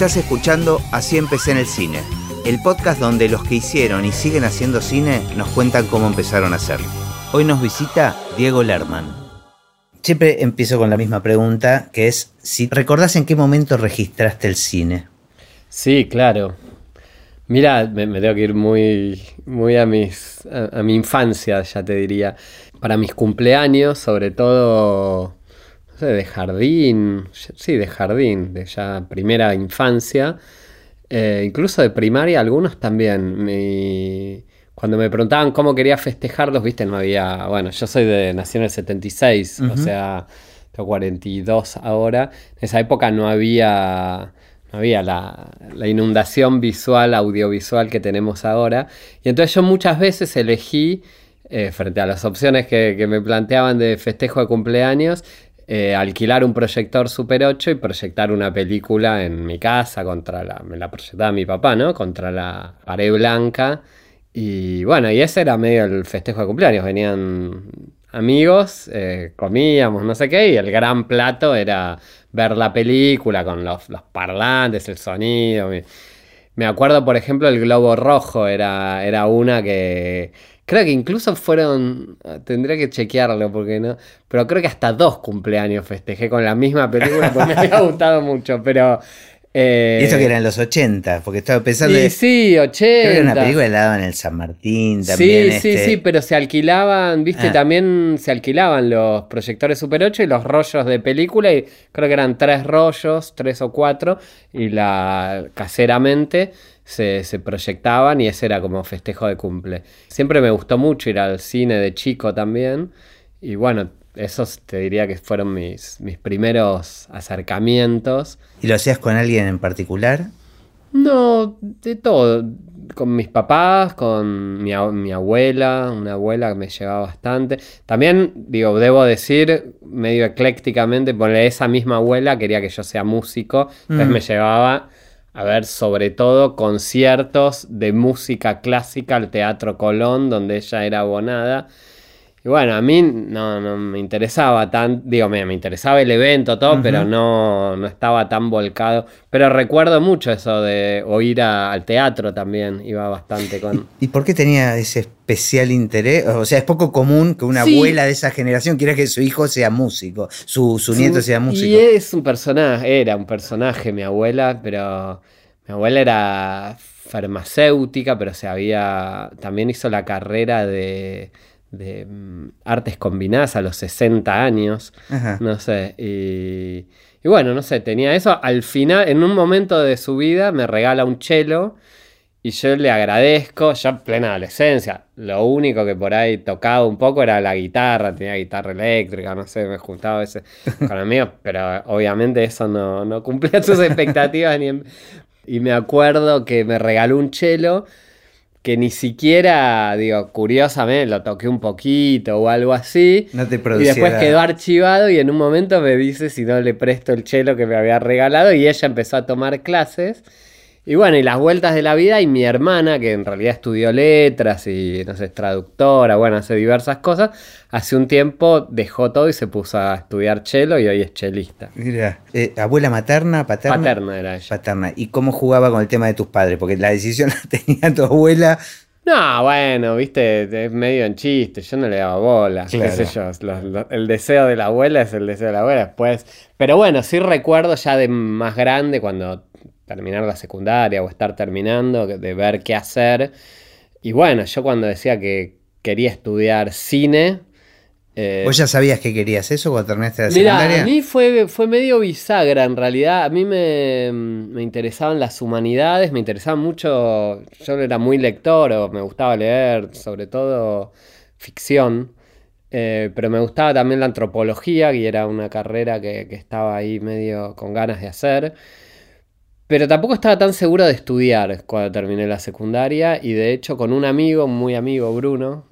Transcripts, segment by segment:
Estás escuchando Así empecé en el cine, el podcast donde los que hicieron y siguen haciendo cine nos cuentan cómo empezaron a hacerlo. Hoy nos visita Diego Lerman. Siempre empiezo con la misma pregunta, que es si recordás en qué momento registraste el cine. Sí, claro. Mira, me, tengo que ir muy, muy a, mis, a, mi infancia, ya te diría. Para mis cumpleaños, sobre todo, sé, de jardín, sí, de jardín, de ya primera infancia, eh, incluso de primaria, algunos también. Mi, cuando me preguntaban cómo quería festejarlos, viste, no había, bueno, yo soy de, nací en el 76, o sea, tengo 42 ahora. En esa época no había, no había la, inundación visual, audiovisual que tenemos ahora. Y entonces yo muchas veces elegí, eh, frente a las opciones que, me planteaban de festejo de cumpleaños, eh, alquilar un proyector Super 8 y proyectar una película en mi casa contra la, me la proyectaba mi papá, ¿no? Contra la pared blanca y bueno, y ese era medio el festejo de cumpleaños. Venían amigos, eh, comíamos, no sé qué, y el gran plato era ver la película con los, parlantes, el sonido. Me acuerdo, por ejemplo, el Globo Rojo era, era una que. Creo que incluso fueron. Tendría que chequearlo porque no. Pero creo que hasta dos cumpleaños festejé con la misma película porque me había gustado mucho. Pero eh, y esto que era en los 80, porque estaba pensando. Sí, sí, 80. Creo que era una película helada en el San Martín también. Sí, sí, este. sí, pero se alquilaban, viste, ah. también se alquilaban los proyectores Super 8 y los rollos de película, y creo que eran tres rollos, tres o cuatro, y la caseramente se, se proyectaban y ese era como festejo de cumple. Siempre me gustó mucho ir al cine de chico también, y bueno, esos te diría que fueron mis, mis primeros acercamientos. ¿Y lo hacías con alguien en particular? No, de todo. Con mis papás, con mi, abuela, una abuela que me llevaba bastante. También, digo, debo decir, medio eclécticamente, por esa misma abuela quería que yo sea músico, entonces mm. me llevaba a ver sobre todo conciertos de música clásica al Teatro Colón, donde ella era abonada. Y bueno, a mí no, no me interesaba tan, digo, me, me interesaba el evento, todo, pero no, no estaba tan volcado. Pero recuerdo mucho eso de o ir al teatro también, iba bastante con... ¿Y, por qué tenía ese especial interés? O sea, es poco común que una abuela de esa generación quiera que su hijo sea músico, su, su nieto sea músico. Y es un personaje, era un personaje mi abuela, pero mi abuela era farmacéutica, pero se había, también hizo la carrera de de mm, artes combinadas a los 60 años, no sé, y, bueno, no sé, tenía eso, al final, en un momento de su vida me regala un chelo y yo le agradezco, ya plena adolescencia, lo único que por ahí tocaba un poco era la guitarra, tenía guitarra eléctrica, no sé, me juntaba a veces con amigos, pero obviamente eso no, no cumplía sus expectativas ni Y me acuerdo que me regaló un chelo que ni siquiera, digo, curiosamente lo toqué un poquito o algo así. No te Y después quedó archivado y en un momento me dice si no le presto el chelo que me había regalado y ella empezó a tomar clases. Y bueno, y las vueltas de la vida y mi hermana, que en realidad estudió letras y no sé, es traductora, bueno, hace diversas cosas, hace un tiempo dejó todo y se puso a estudiar chelo y hoy es chelista. Mira, eh, abuela materna, paterna. Paterna era ella. Paterna. ¿Y cómo jugaba con el tema de tus padres? Porque la decisión la tenía tu abuela. No, bueno, viste, es medio en chiste, yo no le daba bola, qué sé yo, el deseo de la abuela es el deseo de la abuela después. Pero bueno, sí recuerdo ya de más grande cuando terminar la secundaria o estar terminando, de ver qué hacer. Y bueno, yo cuando decía que quería estudiar cine... Eh, ¿Vos ya sabías que querías eso cuando terminaste la secundaria? a mí fue, fue medio bisagra en realidad. A mí me, me, interesaban las humanidades, me interesaban mucho. Yo era muy lector o me gustaba leer, sobre todo ficción. Eh, pero me gustaba también la antropología, y era una carrera que, que estaba ahí medio con ganas de hacer. Pero tampoco estaba tan seguro de estudiar cuando terminé la secundaria y de hecho con un amigo, muy amigo Bruno,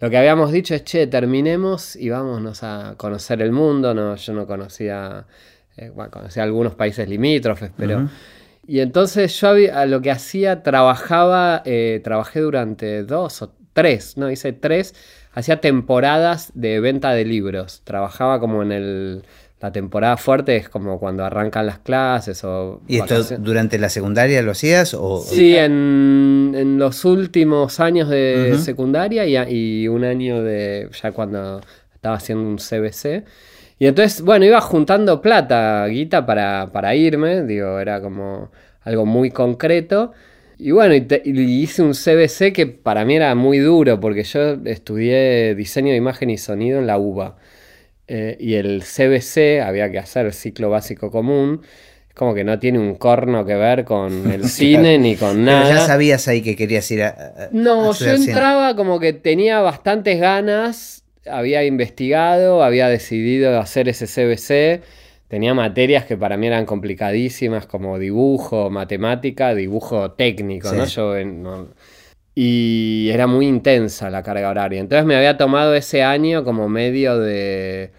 lo que habíamos dicho es, che, terminemos y vámonos a conocer el mundo. No, yo no conocía, eh, bueno, conocía algunos países limítrofes, pero... Y entonces yo a lo que hacía, trabajaba, eh, trabajé durante dos o tres, no, hice tres, hacía temporadas de venta de libros. Trabajaba como en el la temporada fuerte es como cuando arrancan las clases o... ¿Y esto vacaciones. durante la secundaria lo hacías? O, Sí, en, en los últimos años de secundaria y, y un año de ya cuando estaba haciendo un CBC. Y entonces, bueno, iba juntando plata, guita, para, para irme, digo, era como algo muy concreto. Y bueno, y, te- y hice un CBC que para mí era muy duro, porque yo estudié diseño de imagen y sonido en la UBA. Eh, y el CBC, había que hacer el ciclo básico común, es como que no tiene un corno que ver con el cine ni con Pero nada. ya sabías ahí que querías ir a. a- a No, yo cine. entraba como que tenía bastantes ganas, había investigado, había decidido hacer ese CBC, tenía materias que para mí eran complicadísimas como dibujo, matemática, dibujo técnico, Sí. ¿no? Yo no- y era muy intensa la carga horaria. Entonces me había tomado ese año como medio de,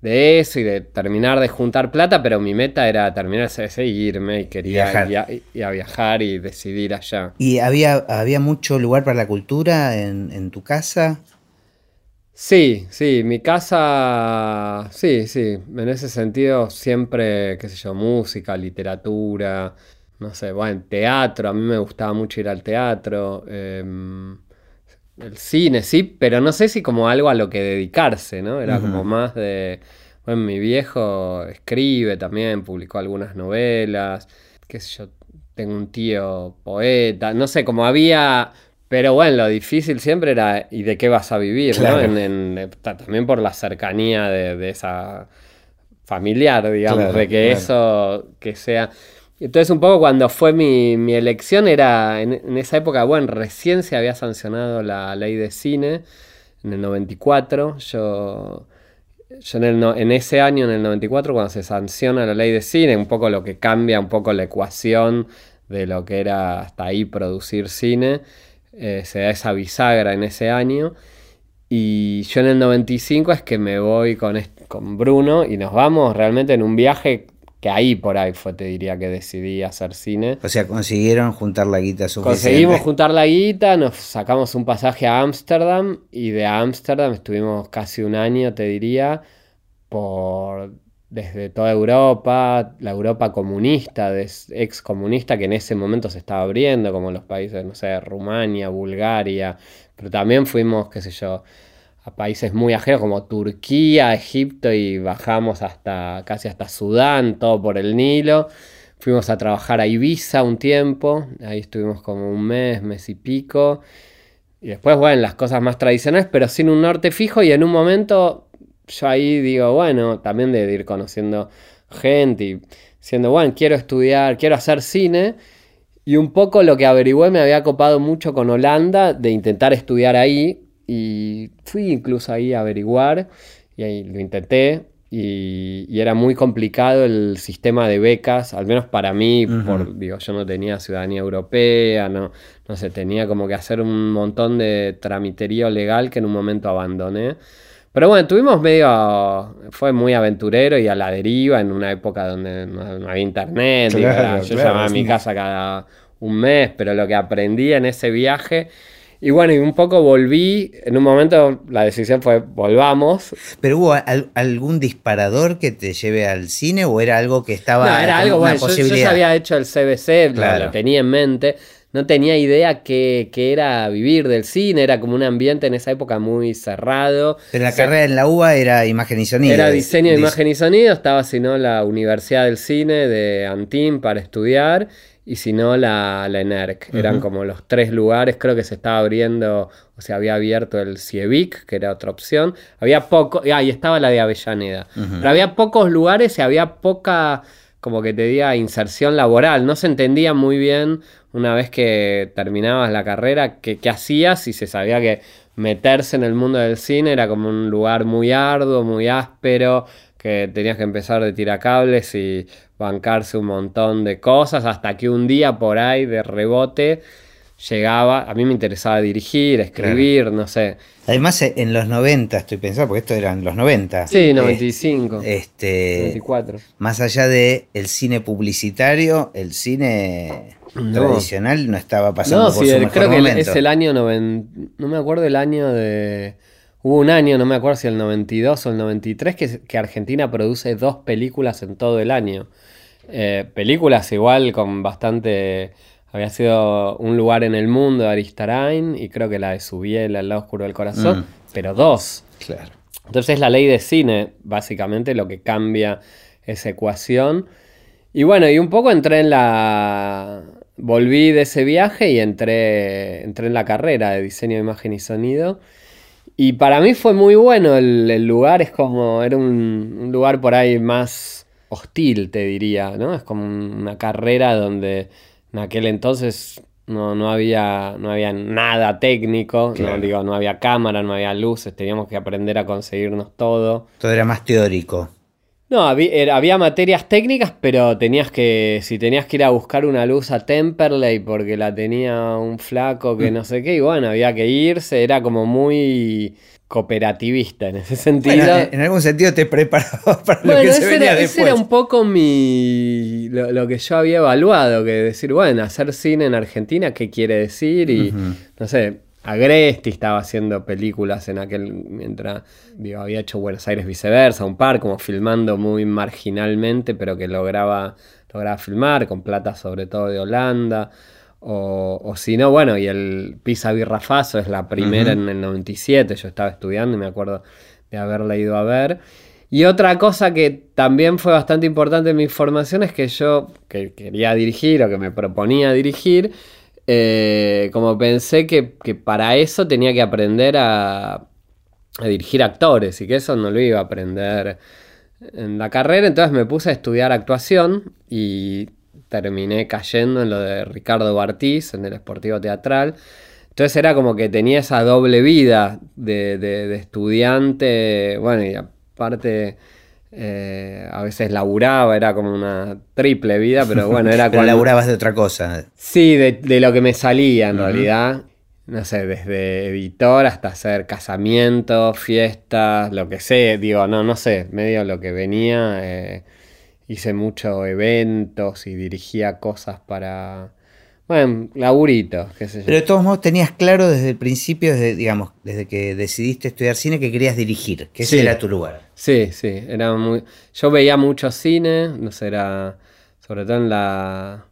de eso y de terminar de juntar plata, pero mi meta era terminar el CBC y irme y quería Viajar. ir a, ir a viajar y decidir allá. ¿Y había, había mucho lugar para la cultura en, en tu casa? Sí, sí, mi casa, sí, sí, en ese sentido siempre, qué sé yo, música, literatura, no sé, bueno, teatro, a mí me gustaba mucho ir al teatro, em, el cine, sí, pero no sé si como algo a lo que dedicarse, ¿no? Era como más de, bueno, mi viejo escribe también, publicó algunas novelas, qué sé yo, tengo un tío poeta, no sé, como había... Pero bueno, lo difícil siempre era ¿y de qué vas a vivir? ¿no? En- en- ta- también por la cercanía de, de esa familiar, digamos, Claro, de que claro. eso, que sea... Entonces un poco cuando fue mi, elección era, en, esa época, bueno, recién se había sancionado la ley de cine, en el 94, yo... Yo en, el en ese año, en el 94, cuando se sanciona la ley de cine, un poco lo que cambia un poco la ecuación de lo que era hasta ahí producir cine, eh, se da esa bisagra en ese año. Y yo en el 95 es que me voy con, con Bruno y nos vamos realmente en un viaje que ahí por ahí fue, te diría que decidí hacer cine. O sea, consiguieron juntar la guita suficiente. Conseguimos juntar la guita, nos sacamos un pasaje a Ámsterdam y de Ámsterdam estuvimos casi un año, te diría, por desde toda Europa, la Europa comunista, ex comunista que en ese momento se estaba abriendo, como los países, no sé, Rumania, Bulgaria, pero también fuimos, qué sé yo, países muy ajenos como Turquía, Egipto y bajamos hasta casi hasta Sudán, todo por el Nilo. Fuimos a trabajar a Ibiza un tiempo, ahí estuvimos como un mes, mes y pico. Y después, bueno, las cosas más tradicionales, pero sin un norte fijo. Y en un momento, yo ahí digo, bueno, también de ir conociendo gente y siendo, bueno, quiero estudiar, quiero hacer cine. Y un poco lo que averigüé me había copado mucho con Holanda de intentar estudiar ahí. Y fui incluso ahí a averiguar. Y ahí lo intenté. Y, y era muy complicado el sistema de becas, al menos para mí, Ujú. por, digo, yo no tenía ciudadanía europea, no, no sé, tenía como que hacer un montón de tramiterío legal que en un momento abandoné. Pero bueno, tuvimos medio, fue muy aventurero y a la deriva en una época donde no, había internet. Claro, era- yo claro, llamaba a mi casa cada un mes, pero lo que aprendí en ese viaje. Y bueno, y un poco volví, en un momento la decisión fue volvamos, ¿Pero hubo al- algún disparador que te lleve al cine o era algo que estaba No, era algo bueno. Yo, yo ya había hecho el CBC, lo- Claro. lo, tenía en mente. No tenía idea que, que era vivir del cine, era como un ambiente en esa época muy cerrado. Pero la carrera en la UBA era imagen y sonido. Era Dis- diseño de imagen y sonido, estaba si no la Universidad del Cine de Antín para estudiar y si no la, la ENERC. Eran como los tres lugares, creo que se estaba abriendo, o sea, había abierto el CIEVIC, que era otra opción. Había poco, ah, y estaba la de Avellaneda. Pero había pocos lugares y había poca, como que te diga, inserción laboral. No se entendía muy bien una vez que terminabas la carrera qué, qué hacías y se sabía que meterse en el mundo del cine era como un lugar muy arduo, muy áspero, que tenías que empezar de tiracables y bancarse un montón de cosas hasta que un día por ahí de rebote llegaba, a mí me interesaba dirigir, escribir, no sé. Además, eh, en los 90, estoy pensando, porque esto eran los 90. Sí, eh, 95, Este, 94. más allá de el cine publicitario, el cine No. tradicional no estaba pasando No, por sí, su el- mejor creo que momento. es el año 90, no me acuerdo el año de Hubo un año, no me acuerdo si el 92 o el 93, que, que Argentina produce dos películas en todo el año. Eh, películas igual con bastante... Había sido Un lugar en el mundo de Aristarain y creo que la de Subiel, El lado oscuro del corazón, Mm. pero dos. Claro. Entonces la ley de cine, básicamente, lo que cambia esa ecuación. Y bueno, y un poco entré en la... Volví de ese viaje y entré, entré en la carrera de diseño de imagen y sonido. Y para mí fue muy bueno el, el lugar, es como, era un, un lugar por ahí más hostil, te diría, ¿no? Es como una carrera donde en aquel entonces no, no había, no había nada técnico, Claro. no, digo, no había cámara, no había luces, teníamos que aprender a conseguirnos todo. Todo era más teórico. No, había, era- había materias técnicas, pero tenías que, si tenías que ir a buscar una luz a Temperley porque la tenía un flaco que no sé qué, y bueno, había que irse, era como muy cooperativista en ese sentido. Bueno, en, en algún sentido te preparaba para lo que se venía era, ese era un poco mi lo, lo que yo había evaluado, que decir, bueno, hacer cine en Argentina, ¿qué quiere decir? Y no sé, Agresti estaba haciendo películas en aquel, mientras digo, había hecho Buenos Aires viceversa, un par, como filmando muy marginalmente, pero que lograba, lograba filmar, con plata sobre todo de Holanda. O, o si no, bueno, y el Pisa Birrafazo es la primera en el 97, yo estaba estudiando y me acuerdo de haberla ido a ver. Y otra cosa que también fue bastante importante en mi formación es que yo, que quería dirigir o que me proponía dirigir, eh, como pensé que, que para eso tenía que aprender a, dirigir actores y que eso no lo iba a aprender en la carrera, entonces me puse a estudiar actuación y terminé cayendo en lo de Ricardo Bartiz, en el Esportivo Teatral. Entonces era como que tenía esa doble vida de- de estudiante, bueno, y aparte eh, a veces laburaba, era como una triple vida, pero bueno, era cuando... laburabas de otra cosa. Sí, de, de lo que me salía en realidad. No sé, desde editor hasta hacer casamientos, fiestas, lo que sé. Digo, no, no sé, medio lo que venía. eh, hice muchos eventos y dirigía cosas para. Bueno, laburitos, qué sé yo. Pero de todos modos tenías claro desde el principio, desde, digamos, desde que decidiste estudiar cine, que querías dirigir, que ese Sí. era tu lugar. Sí, sí, era muy... Yo veía mucho cine, no sé, era... Sobre todo en la...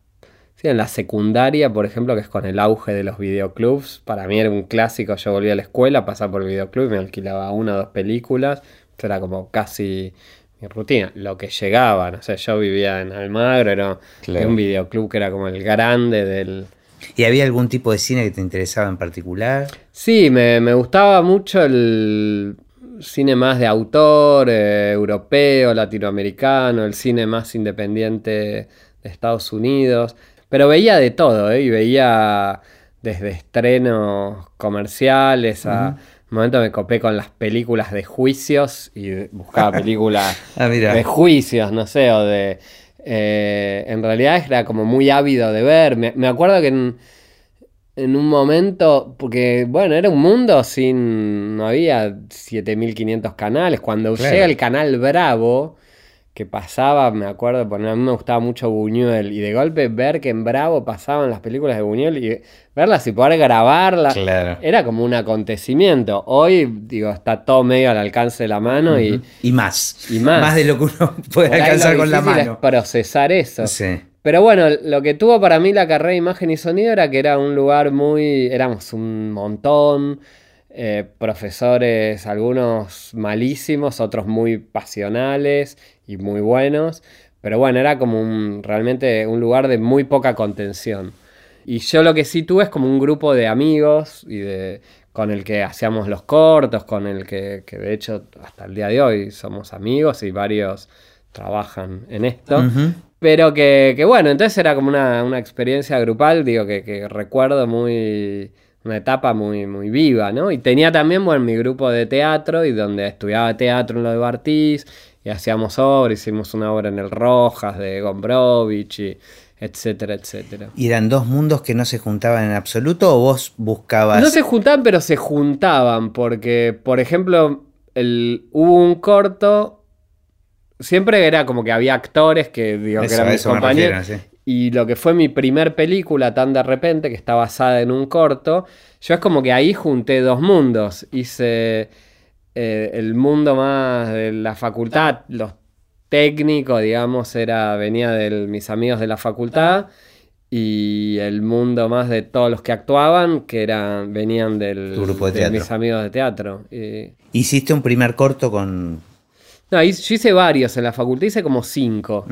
Sí, en la secundaria, por ejemplo, que es con el auge de los videoclubs. Para mí era un clásico, yo volvía a la escuela, pasaba por el videoclub y me alquilaba una o dos películas. Esto era como casi mi rutina. Lo que llegaba, no sé, yo vivía en Almagro, era Claro. un videoclub que era como el grande del... ¿Y había algún tipo de cine que te interesaba en particular? Sí, me, me gustaba mucho el cine más de autor, eh, europeo, latinoamericano, el cine más independiente de Estados Unidos. Pero veía de todo, ¿eh? Y veía desde estrenos comerciales a... momento me copé con las películas de juicios y buscaba películas Ah, de juicios, no sé, o de... eh, en realidad era como muy ávido de ver. Me, me acuerdo que en, en un momento, porque bueno, era un mundo sin, no había 7500 canales. Cuando Claro. llega el canal Bravo, que pasaba, me acuerdo, porque a mí me gustaba mucho Buñuel, y de golpe ver que en Bravo pasaban las películas de Buñuel y verlas y poder grabarlas, Claro. era como un acontecimiento. Hoy, digo, está todo medio al alcance de la mano y... Y más. Y más. de lo que uno puede por alcanzar con la difícil es mano. procesar eso. Sí. Pero bueno, lo que tuvo para mí la carrera de imagen y sonido era que era un lugar muy. Éramos un montón. eh, profesores, algunos malísimos, otros muy pasionales y muy buenos. Pero bueno, era como un, realmente un lugar de muy poca contención. Y yo lo que sí tuve es como un grupo de amigos y de, con el que hacíamos los cortos, con el que, que de hecho hasta el día de hoy somos amigos y varios trabajan en esto. Pero que, que bueno, entonces era como una, una experiencia grupal, digo, que, que recuerdo muy, una etapa muy, muy viva, ¿no? Y tenía también, bueno, mi grupo de teatro y donde estudiaba teatro en lo de Bartiz y hacíamos obras, hicimos una obra en el Rojas de Gombrowicz y etcétera, etcétera. ¿Y eran dos mundos que no se juntaban en absoluto o vos buscabas? No se juntaban, pero se juntaban, porque, por ejemplo, el, hubo un corto, siempre era como que había actores que, digo, que Eso, eran a mis compañeros. refiero, sí. Y lo que fue mi primer película, tan de repente, que está basada en un corto, yo es como que ahí junté dos mundos. Hice eh, el mundo más de la facultad, los técnicos, digamos, era, venía de mis amigos de la facultad y el mundo más de todos los que actuaban, que eran, venían del grupo de, mis amigos de teatro. ¿Hiciste un primer corto con...? No, yo hice varios en la facultad, hice como cinco.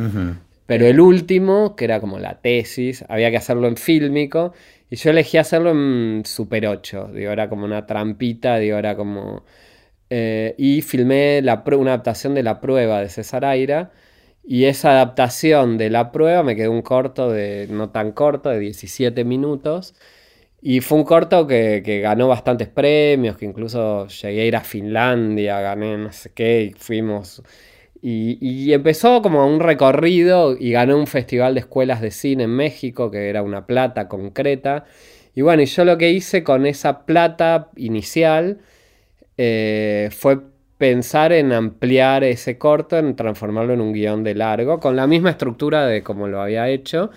Pero el último, que era como la tesis, había que hacerlo en fílmico. Y yo elegí hacerlo en Super 8. Digo, era como una trampita, digo, era como. Eh, y filmé una adaptación de la prueba de César Aira. Y esa adaptación de la prueba me quedó un corto de, no tan corto, de 17 minutos. Y fue un corto que, ganó bastantes premios, que incluso llegué a ir a Finlandia, gané no sé qué, y fuimos y, empezó como un recorrido y ganó un festival de escuelas de cine en México, que era una plata concreta. Y bueno, y yo lo que hice con esa plata inicial eh, fue pensar en ampliar ese corto, en transformarlo en un guion de largo, con la misma estructura de como lo había hecho.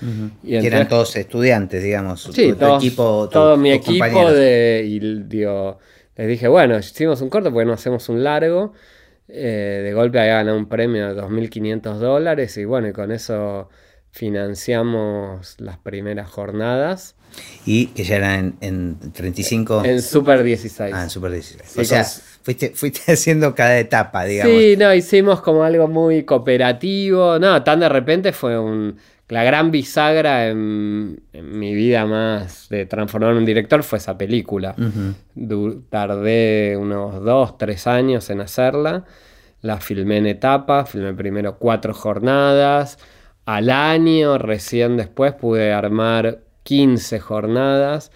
y eran todos estudiantes, digamos. Sí, equipo, todo mi equipo de, y les dije, bueno, hicimos un corto, porque no hacemos un largo. Eh, de golpe había ganado un premio de 2.500 dólares y bueno, y con eso financiamos las primeras jornadas. ¿Y que ya eran en, 35? En Super 16. Ah, en Super 16. o sea, fuiste, haciendo cada etapa, digamos. Sí, no, hicimos como algo muy cooperativo. No, tan de repente fue un... La gran bisagra en, mi vida más de transformar en un director fue esa película. Tardé unos dos, tres años en hacerla. La filmé en etapas, filmé primero cuatro jornadas. Al año, recién después, pude armar 15 jornadas.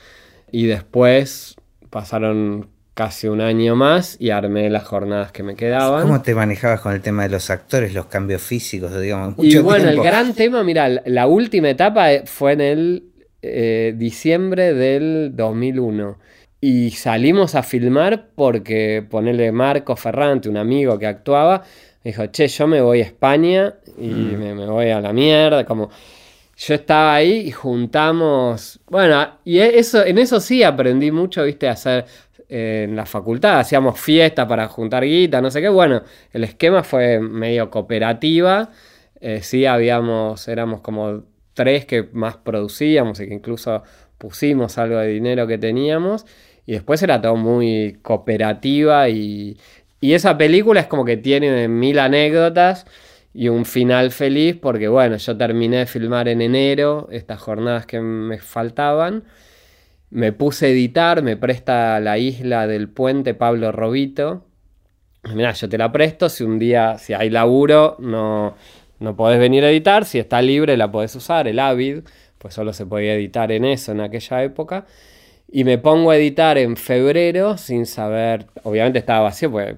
Y después pasaron casi un año más y armé las jornadas que me quedaban. ¿Cómo te manejabas con el tema de los actores, los cambios físicos, digamos? y bueno, el gran tema, mira, la última etapa fue en el eh, diciembre del 2001. Y salimos a filmar porque ponerle Marco Ferrante, un amigo que actuaba, dijo, che, yo me voy a España y mm. me, voy a la mierda. Como yo estaba ahí y juntamos. Bueno, y e, eso, en eso sí aprendí mucho, viste, a hacer eh, en la facultad. Hacíamos fiesta para juntar guita, no sé qué. Bueno, el esquema fue medio cooperativa. Eh, sí, habíamos, éramos como tres que más producíamos y que incluso pusimos algo de dinero que teníamos. Y después era todo muy cooperativa y, y esa película es como que tiene mil anécdotas y un final feliz porque bueno, yo terminé de filmar en enero estas jornadas que me faltaban. Me puse a editar, me presta la isla del puente Pablo Robito. Mira, yo te la presto, si un día, si hay laburo, no, no podés venir a editar, si está libre la podés usar, el Avid, pues solo se podía editar en eso en aquella época. Y me pongo a editar en febrero sin saber, obviamente estaba vacío, pues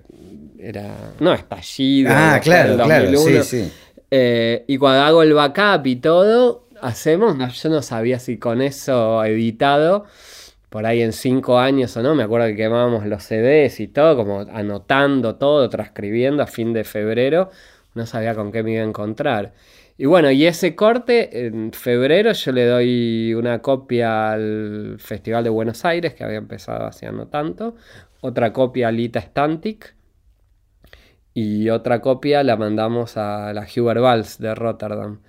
era, no, estallido. Ah, claro, claro, sí, sí. Eh, y cuando hago el backup y todo, hacemos, yo no sabía si con eso editado, por ahí en cinco años o no, me acuerdo que quemábamos los CDs y todo, como anotando todo, transcribiendo a fin de febrero, no sabía con qué me iba a encontrar. Y bueno, y ese corte, en febrero yo le doy una copia al Festival de Buenos Aires, que había empezado haciendo tanto, otra copia a Lita Stantic, y otra copia la mandamos a la Huber Vals de Rotterdam.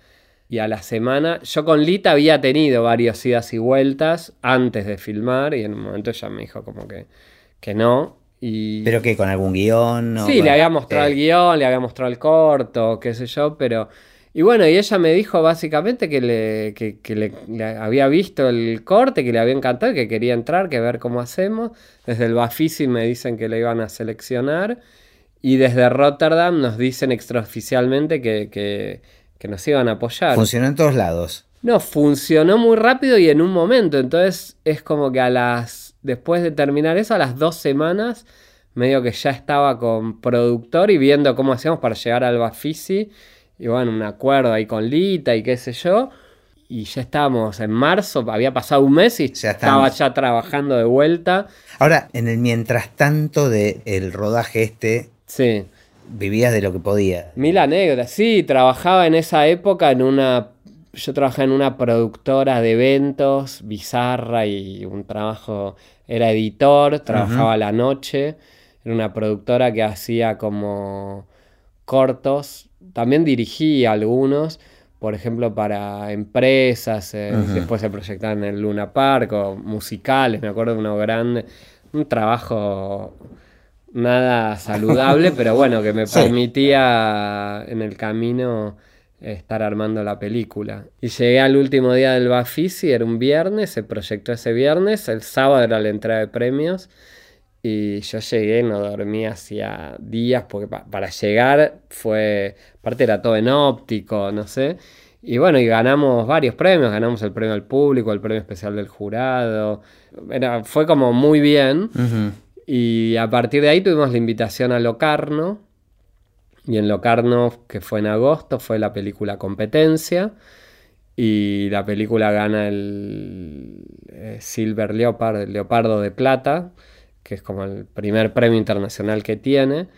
Y a la semana, yo con Lita había tenido varias idas y vueltas antes de filmar, y en un momento ella me dijo como que, que no. Y... ¿Pero qué? ¿Con algún guion? Sí, le había mostrado el guion, le había mostrado el corto, qué sé yo, pero y bueno, y ella me dijo básicamente que, le, le, había visto el corte, que le había encantado, que quería entrar, que ver cómo hacemos. Desde el Bafisi me dicen que le iban a seleccionar. Y desde Rotterdam nos dicen extraoficialmente que, que, nos iban a apoyar. Funcionó en todos lados. No, funcionó muy rápido y en un momento. Entonces es como que a las. Después de terminar eso, a las dos semanas, medio que ya estaba con productor y viendo cómo hacíamos para llegar al Bafisi y bueno, un acuerdo ahí con Lita y qué sé yo. Y ya estábamos en marzo, había pasado un mes y estaba ya trabajando de vuelta. Ahora, en el mientras tanto del rodaje este, sí. vivías de lo que podía. Mil anécdotas, sí, trabajaba en esa época en una... Yo trabajaba en una productora de eventos, bizarra y un trabajo... Era editor, trabajaba a la noche era una productora que hacía como cortos, también dirigía algunos, por ejemplo, para empresas, eh, después se proyectaban en el Luna Park o musicales, me acuerdo de uno grande, un trabajo nada saludable, pero bueno, que me permitía en el camino estar armando la película. Y llegué al último día del Bafisi, era un viernes, se proyectó ese viernes, el sábado era la entrada de premios. Y yo llegué, no dormí hacía días, porque para llegar fue, aparte era todo en óptico, no sé. Y bueno, y ganamos varios premios, ganamos el premio al público, el premio especial del jurado. Era, fue como muy bien. Y a partir de ahí tuvimos la invitación a Locarno. Y en Locarno, que fue en agosto, fue la película Competencia. Y la película gana el eh, Silver Leopard, el Leopardo de Plata que es como el primer premio internacional que tiene.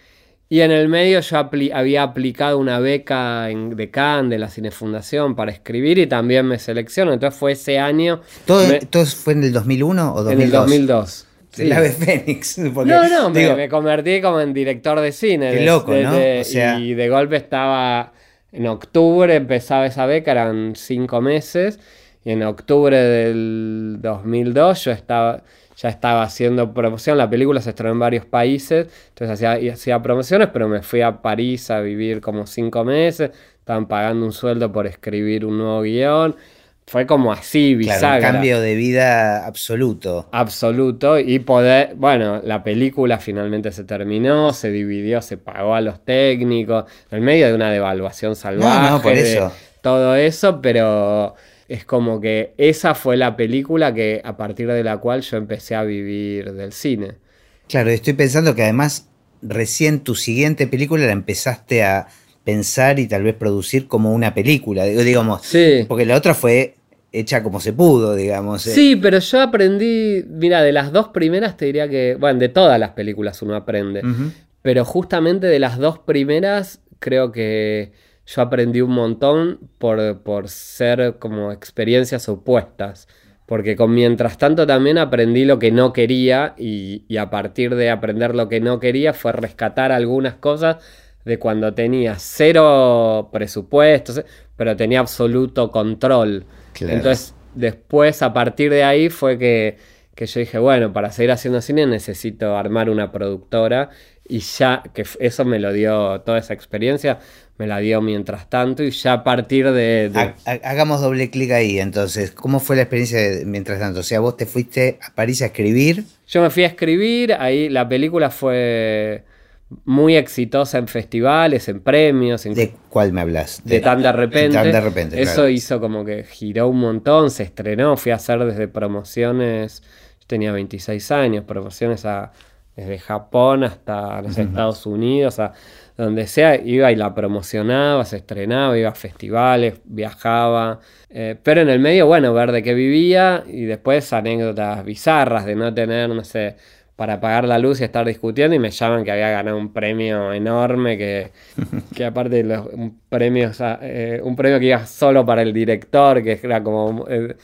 Y en el medio yo había aplicado una beca en, de Cannes, de la Cinefundación, para escribir y también me seleccionó. Entonces fue ese año. ¿Todo, fue en el 2001 o 2002? En el 2002. El ave Fénix. no, no, me, convertí como en director de cine. Qué loco, ¿no? Y de golpe estaba. En octubre empezaba esa beca, eran cinco meses. Y en octubre del 2002 yo estaba ya estaba haciendo promoción, la película se estrenó en varios países, entonces hacía, hacía promociones, pero me fui a París a vivir como cinco meses, estaban pagando un sueldo por escribir un nuevo guion. Fue como así, bisagra. un cambio de vida absoluto. Absoluto. Y poder, bueno, la película finalmente se terminó, se dividió, se pagó a los técnicos, en medio de una devaluación salvaje. No, por eso. todo eso, pero es como que esa fue la película que a partir de la cual yo empecé a vivir del cine. Claro, estoy pensando que además recién tu siguiente película la empezaste a pensar y tal vez producir como una película, digamos, sí. porque la otra fue hecha como se pudo, digamos. Eh. Sí, pero yo aprendí, mira, de las dos primeras te diría que, bueno, de todas las películas uno aprende, pero justamente de las dos primeras creo que yo aprendí un montón por, ser como experiencias opuestas. Porque con mientras tanto también aprendí lo que no quería y, a partir de aprender lo que no quería fue rescatar algunas cosas de cuando tenía cero presupuestos, pero tenía absoluto control. Entonces después a partir de ahí fue que, que yo dije, bueno, para seguir haciendo cine necesito armar una productora y ya que eso me lo dio toda esa experiencia me la dio mientras tanto y ya a partir de... Hagamos doble clic ahí, entonces, ¿cómo fue la experiencia mientras tanto? O sea, vos te fuiste a París a escribir. Yo me fui a escribir, ahí la película fue muy exitosa en festivales, en premios. ¿De cuál me hablas? De, tan de repente. Tan de repente Eso hizo como que giró un montón, se estrenó, fui a hacer desde promociones, yo tenía 26 años, promociones a, desde Japón hasta los Estados Unidos, a donde sea, iba y la promocionaba, se estrenaba, iba a festivales, viajaba. Eh, pero en el medio, bueno, ver de qué vivía y después anécdotas bizarras de no tener, no sé, para pagar la luz y estar discutiendo y me llaman que había ganado un premio enorme que, que aparte los un premio, eh, un premio que iba solo para el director, que era como... Eh,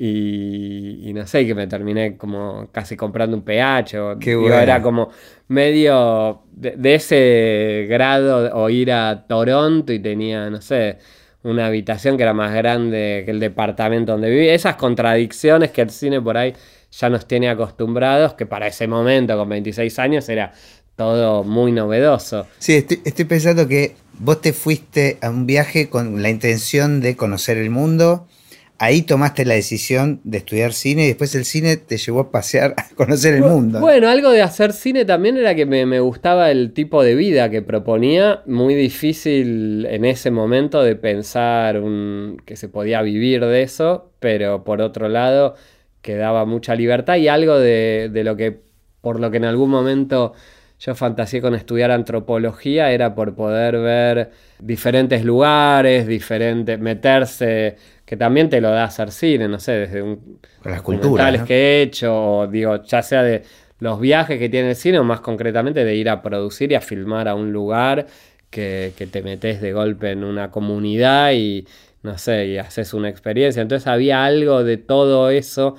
y, no sé, que me terminé como casi comprando un PH. O, Era como medio de, ese grado o ir a Toronto y tenía, no sé, una habitación que era más grande que el departamento donde vivía. Esas contradicciones que el cine por ahí ya nos tiene acostumbrados, que para ese momento, con 26 años, era todo muy novedoso. Sí, estoy, estoy pensando que vos te fuiste a un viaje con la intención de conocer el mundo ahí tomaste la decisión de estudiar cine y después el cine te llevó a pasear, a conocer el mundo. Bueno, algo de hacer cine también era que me, gustaba el tipo de vida que proponía, muy difícil en ese momento de pensar que se podía vivir de eso, pero por otro lado que daba mucha libertad y algo de, de lo que, por lo que en algún momento yo fantaseé con estudiar antropología era por poder ver diferentes lugares, diferentes, meterse que también te lo da hacer cine, no sé, desde un las culturas que he hecho, o digo, ya sea de los viajes que tiene el cine, o más concretamente de ir a producir y a filmar a un lugar que, te metes de golpe en una comunidad y no sé, y haces una experiencia. Entonces había algo de todo eso.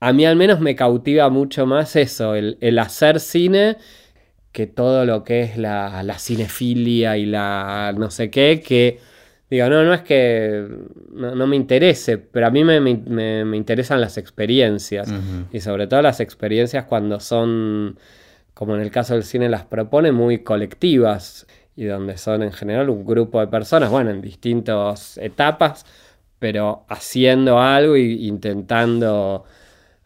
A mí al menos me cautiva mucho más eso, el, el hacer cine que todo lo que es la, la cinefilia y la no sé qué, que digo, no, no es que no, me interese, pero a mí me, me, interesan las experiencias. Y sobre todo las experiencias cuando son, como en el caso del cine las propone, muy colectivas y donde son en general un grupo de personas, bueno, en distintas etapas, pero haciendo algo e intentando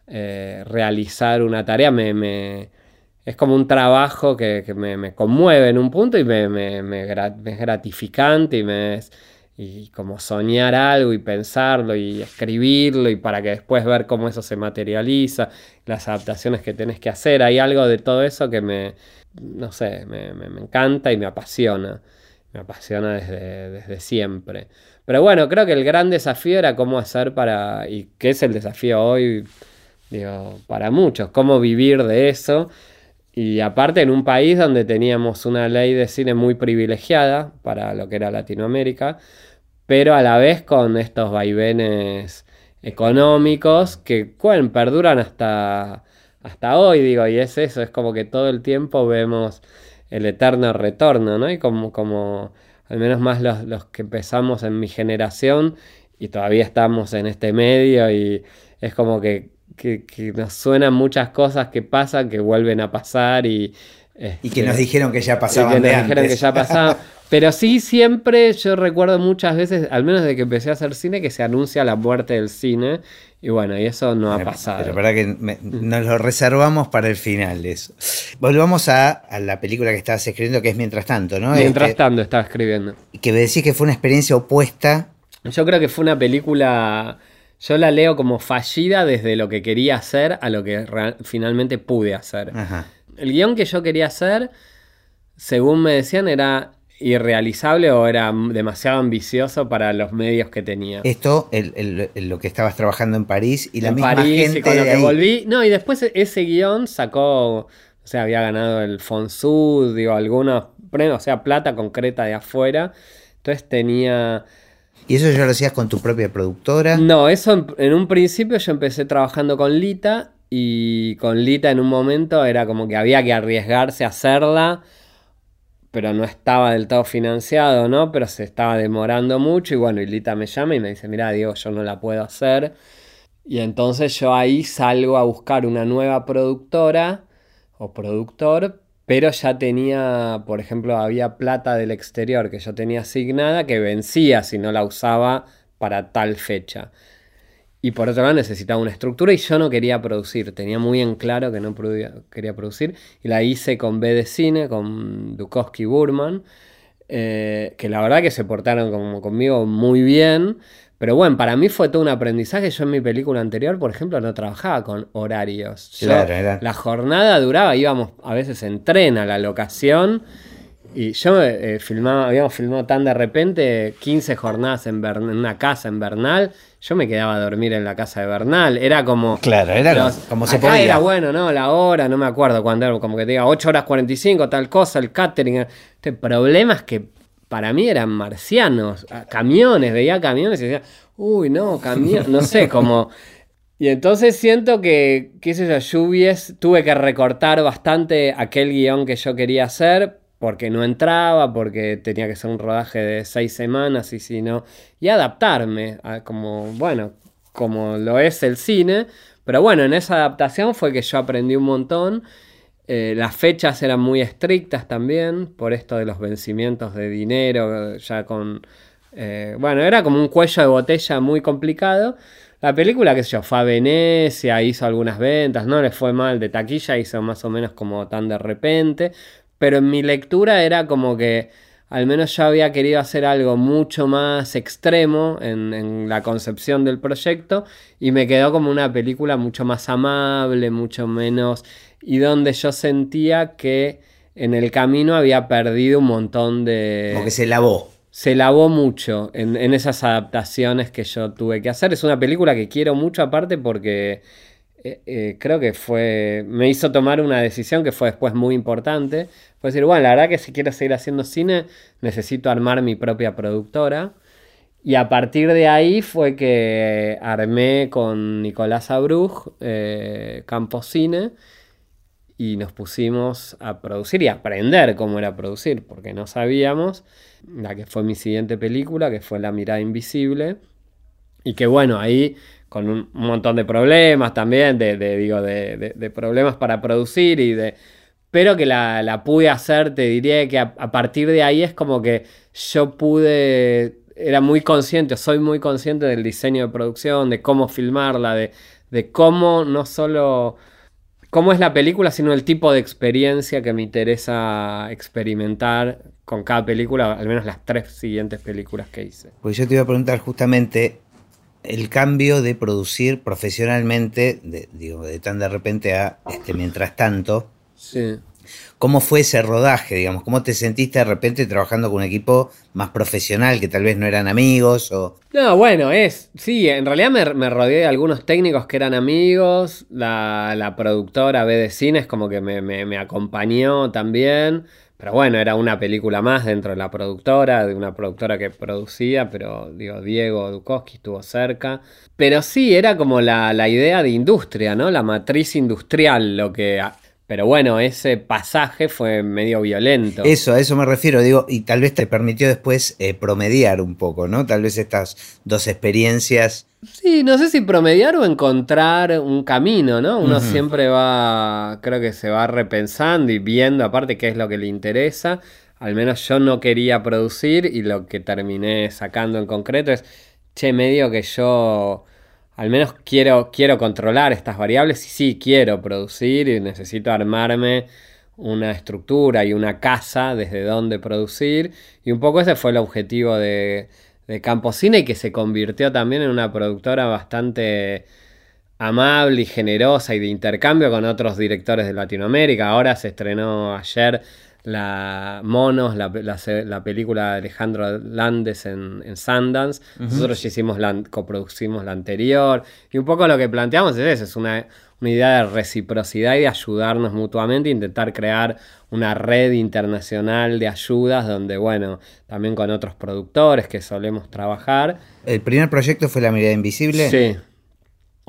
eh, realizar una tarea, me, es como un trabajo que, me, conmueve en un punto y me, es gratificante y me es y como soñar algo y pensarlo y escribirlo y para que después ver cómo eso se materializa, las adaptaciones que tenés que hacer, hay algo de todo eso que me, no sé, me, encanta y me apasiona, me apasiona desde, desde siempre. Pero bueno, creo que el gran desafío era cómo hacer para, y que es el desafío hoy, digo, para muchos, cómo vivir de eso. Y aparte en un país donde teníamos una ley de cine muy privilegiada para lo que era Latinoamérica, pero a la vez con estos vaivenes económicos que bueno, perduran hasta, hasta hoy, digo, y es eso, es como que todo el tiempo vemos el eterno retorno, ¿no? Y como, como al menos más los, que empezamos en mi generación y todavía estamos en este medio y es como que, nos suenan muchas cosas que pasan, que vuelven a pasar y... y que nos este, dijeron que ya pasaban. Y que nos dijeron que ya pasaban. Pero sí, siempre yo recuerdo muchas veces, al menos de que empecé a hacer cine, que se anuncia la muerte del cine. Y bueno, y eso no ha pasado. Pero verdad que nos lo reservamos para el final eso. Volvamos a, la película que estabas escribiendo, que es Mientras tanto, ¿no? Mientras este, tanto estaba escribiendo. Que me decís que fue una experiencia opuesta. Yo creo que fue una película. Yo la leo como fallida desde lo que quería hacer a lo que finalmente pude hacer. El guion que yo quería hacer, según me decían, era irrealizable o era demasiado ambicioso para los medios que tenía. Esto, el, lo que estabas trabajando en París y la misma París, y con lo que volví. No, y después ese guion sacó, o sea, había ganado el Fonsud, digo, algunos premios, o sea, plata concreta de afuera. Entonces tenía... ¿Y eso ya lo hacías con tu propia productora? No, eso en, un principio yo empecé trabajando con Lita y con Lita en un momento era como que había que arriesgarse a hacerla pero no estaba del todo financiado, ¿no? Pero se estaba demorando mucho y bueno, Lita me llama y me dice, mira, Diego, yo no la puedo hacer. Y entonces yo ahí salgo a buscar una nueva productora o productor, pero ya tenía, por ejemplo, había plata del exterior que yo tenía asignada que vencía si no la usaba para tal fecha. Y por otro lado necesitaba una estructura y yo no quería producir, tenía muy en claro que no quería producir. Y la hice con B de Cine, con Dukowski Burman, eh, que la verdad que se portaron como conmigo muy bien. Pero bueno, para mí fue todo un aprendizaje. Yo en mi película anterior, por ejemplo, no trabajaba con horarios. La jornada duraba, íbamos a veces en tren a la locación y yo eh, filmaba, habíamos filmado tan de repente 15 jornadas en, una casa en Bernal. Yo me quedaba a dormir en la casa de Bernal. Era como. Claro, era como se podía. Era bueno, ¿no? La hora, no me acuerdo cuándo era, como que te diga 8 horas 45, tal cosa, el catering. Este, problemas que para mí eran marcianos. Camiones, veía camiones y decía, uy, no, camiones. No sé, como. Y entonces siento que, sé yo, lluvias, tuve que recortar bastante aquel guion que yo quería hacer porque no entraba, porque tenía que ser un rodaje de seis semanas y si no, y adaptarme a como, bueno, como lo es el cine, pero bueno, en esa adaptación fue que yo aprendí un montón, eh, las fechas eran muy estrictas también, por esto de los vencimientos de dinero, ya con, eh, bueno, era como un cuello de botella muy complicado. La película, qué sé yo, fue a Venecia, hizo algunas ventas, no le fue mal de taquilla, hizo más o menos como tan de repente, pero en mi lectura era como que al menos yo había querido hacer algo mucho más extremo en, la concepción del proyecto y me quedó como una película mucho más amable, mucho menos... y donde yo sentía que en el camino había perdido un montón de... Como que se lavó. Se lavó mucho en, en esas adaptaciones que yo tuve que hacer. Es una película que quiero mucho aparte porque eh, eh, creo que fue, me hizo tomar una decisión que fue después muy importante. Fue decir, bueno, la verdad que si quiero seguir haciendo cine, necesito armar mi propia productora. Y a partir de ahí fue que armé con Nicolás Abruj, eh, Campo Cine, y nos pusimos a producir y a aprender cómo era producir, porque no sabíamos. La que fue mi siguiente película, que fue La mirada invisible. Y que bueno, ahí con un montón de problemas también, de, digo, de, problemas para producir y de... Pero que la, pude hacer, te diría que a, partir de ahí es como que yo pude, era muy consciente, soy muy consciente del diseño de producción, de cómo filmarla, de, de cómo no solo cómo es la película, sino el tipo de experiencia que me interesa experimentar con cada película, al menos las tres siguientes películas que hice. Pues yo te iba a preguntar justamente el cambio de producir profesionalmente, de, digo, de tan de repente a este mientras tanto. Sí. ¿Cómo fue ese rodaje, digamos? ¿Cómo te sentiste de repente trabajando con un equipo más profesional que tal vez no eran amigos? O... No, bueno, es, sí, en realidad me, rodeé de algunos técnicos que eran amigos, la, productora B de Cines como que me, acompañó también, pero bueno, era una película más dentro de la productora, de una productora que producía, pero digo, Diego Dukowski estuvo cerca. Pero sí, era como la, la idea de industria, ¿no? La matriz industrial, lo que pero bueno, ese pasaje fue medio violento. Eso, a eso me refiero, digo, y tal vez te permitió después eh, promediar un poco, ¿no? Tal vez estas dos experiencias. Sí, no sé si promediar o encontrar un camino, ¿no? Uno siempre va, creo que se va repensando y viendo aparte qué es lo que le interesa. Al menos yo no quería producir y lo que terminé sacando en concreto es, che, medio que yo al menos quiero, quiero controlar estas variables y sí quiero producir y necesito armarme una estructura y una casa desde donde producir. Y un poco ese fue el objetivo de, de y que se convirtió también en una productora bastante amable y generosa y de intercambio con otros directores de Latinoamérica. Ahora se estrenó ayer la Monos, la, película de Alejandro Landes en, en Sundance. Nosotros ya hicimos la, coproducimos la anterior. Y un poco lo que planteamos es eso, es una, idea de reciprocidad y de ayudarnos mutuamente, intentar crear una red internacional de ayudas donde, bueno, también con otros productores que solemos trabajar. ¿El primer proyecto fue La Mirada Invisible? Sí.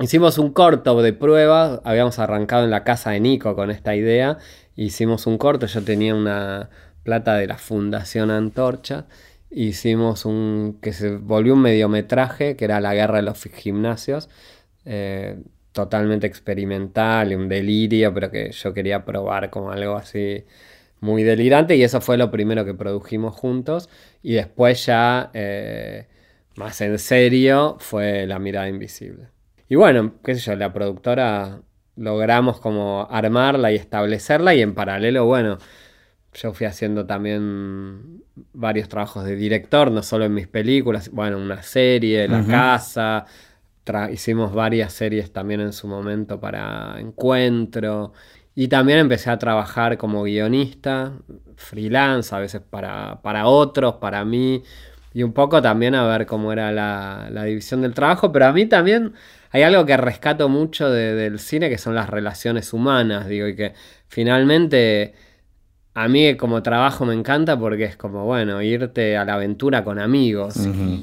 Hicimos un corto de prueba, habíamos arrancado en la casa de Nico con esta idea hicimos un corto, yo tenía una plata de la Fundación Antorcha, hicimos un que se volvió un mediometraje, que era La Guerra de los Gimnasios, eh, totalmente experimental, un delirio, pero que yo quería probar como algo así muy delirante y eso fue lo primero que produjimos juntos y después ya eh, más en serio fue La mirada invisible. Y bueno, qué sé yo, la productora logramos como armarla y establecerla y en paralelo, bueno, yo fui haciendo también varios trabajos de director, no solo en mis películas, bueno, una serie, La Casa, hicimos varias series también en su momento para Encuentro. Y también empecé a trabajar como guionista, freelance, a veces para, para otros, para mí, y un poco también a ver cómo era la, la división del trabajo, pero a mí también hay algo que rescato mucho del cine que son las relaciones humanas, digo, y que finalmente a mí como trabajo me encanta porque es como, bueno, irte a la aventura con amigos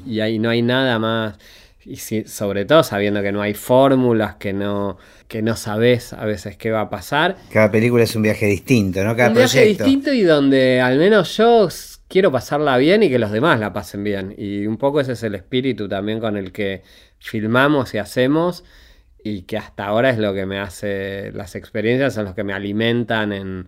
y, ahí no hay nada más. Y sobre todo sabiendo que no hay fórmulas, que no, que no sabes a veces qué va a pasar. Cada película es un viaje distinto, ¿no? Cada un viaje distinto y donde al menos yo quiero pasarla bien y que los demás la pasen bien. Y un poco ese es el espíritu también con el que filmamos y hacemos y que hasta ahora es lo que me hace, las experiencias son los que me alimentan en,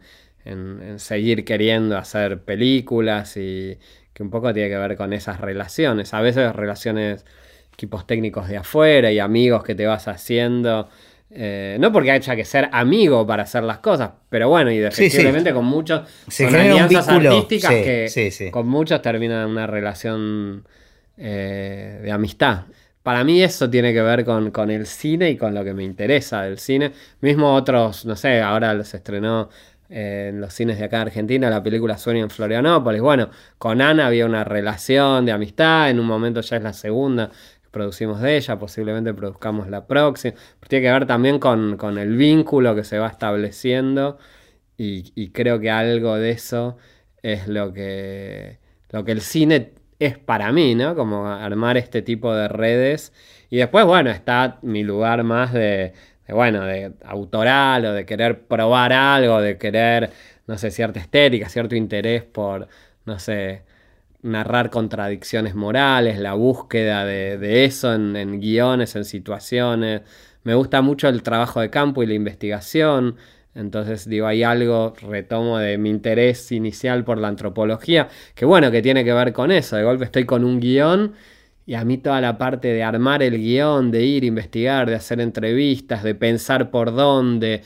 seguir queriendo hacer películas y que un poco tiene que ver con esas relaciones, a veces relaciones, equipos técnicos de afuera y amigos que te vas haciendo. Eh, no porque haya que ser amigo para hacer las cosas, pero bueno, y definitivamente con muchos, con alianzas artísticas que con muchos terminan una relación eh, de amistad. Para mí eso tiene que ver con, el cine y con lo que me interesa del cine. Mismo otros, no sé, ahora se estrenó eh, en los cines de acá de Argentina la película Sueño en Florianópolis. Bueno, con Ana había una relación de amistad, en un momento ya es la segunda que producimos de ella, posiblemente produzcamos la próxima. Tiene que ver también con, el vínculo que se va estableciendo y, y, creo que algo de eso es lo que, lo que el cine es para mí, ¿no? Como armar este tipo de redes. Y después, bueno, está mi lugar más de, bueno, de autoral o de querer probar algo, de querer, no sé, cierta estética, cierto interés por, no sé, narrar contradicciones morales, la búsqueda de, eso en, guiones, en situaciones. Me gusta mucho el trabajo de campo y la investigación. Entonces, digo, hay algo, retomo de mi interés inicial por la antropología, que bueno, que tiene que ver con eso. De golpe estoy con un guion y a mí toda la parte de armar el guion, de ir, investigar, de hacer entrevistas, de pensar por dónde,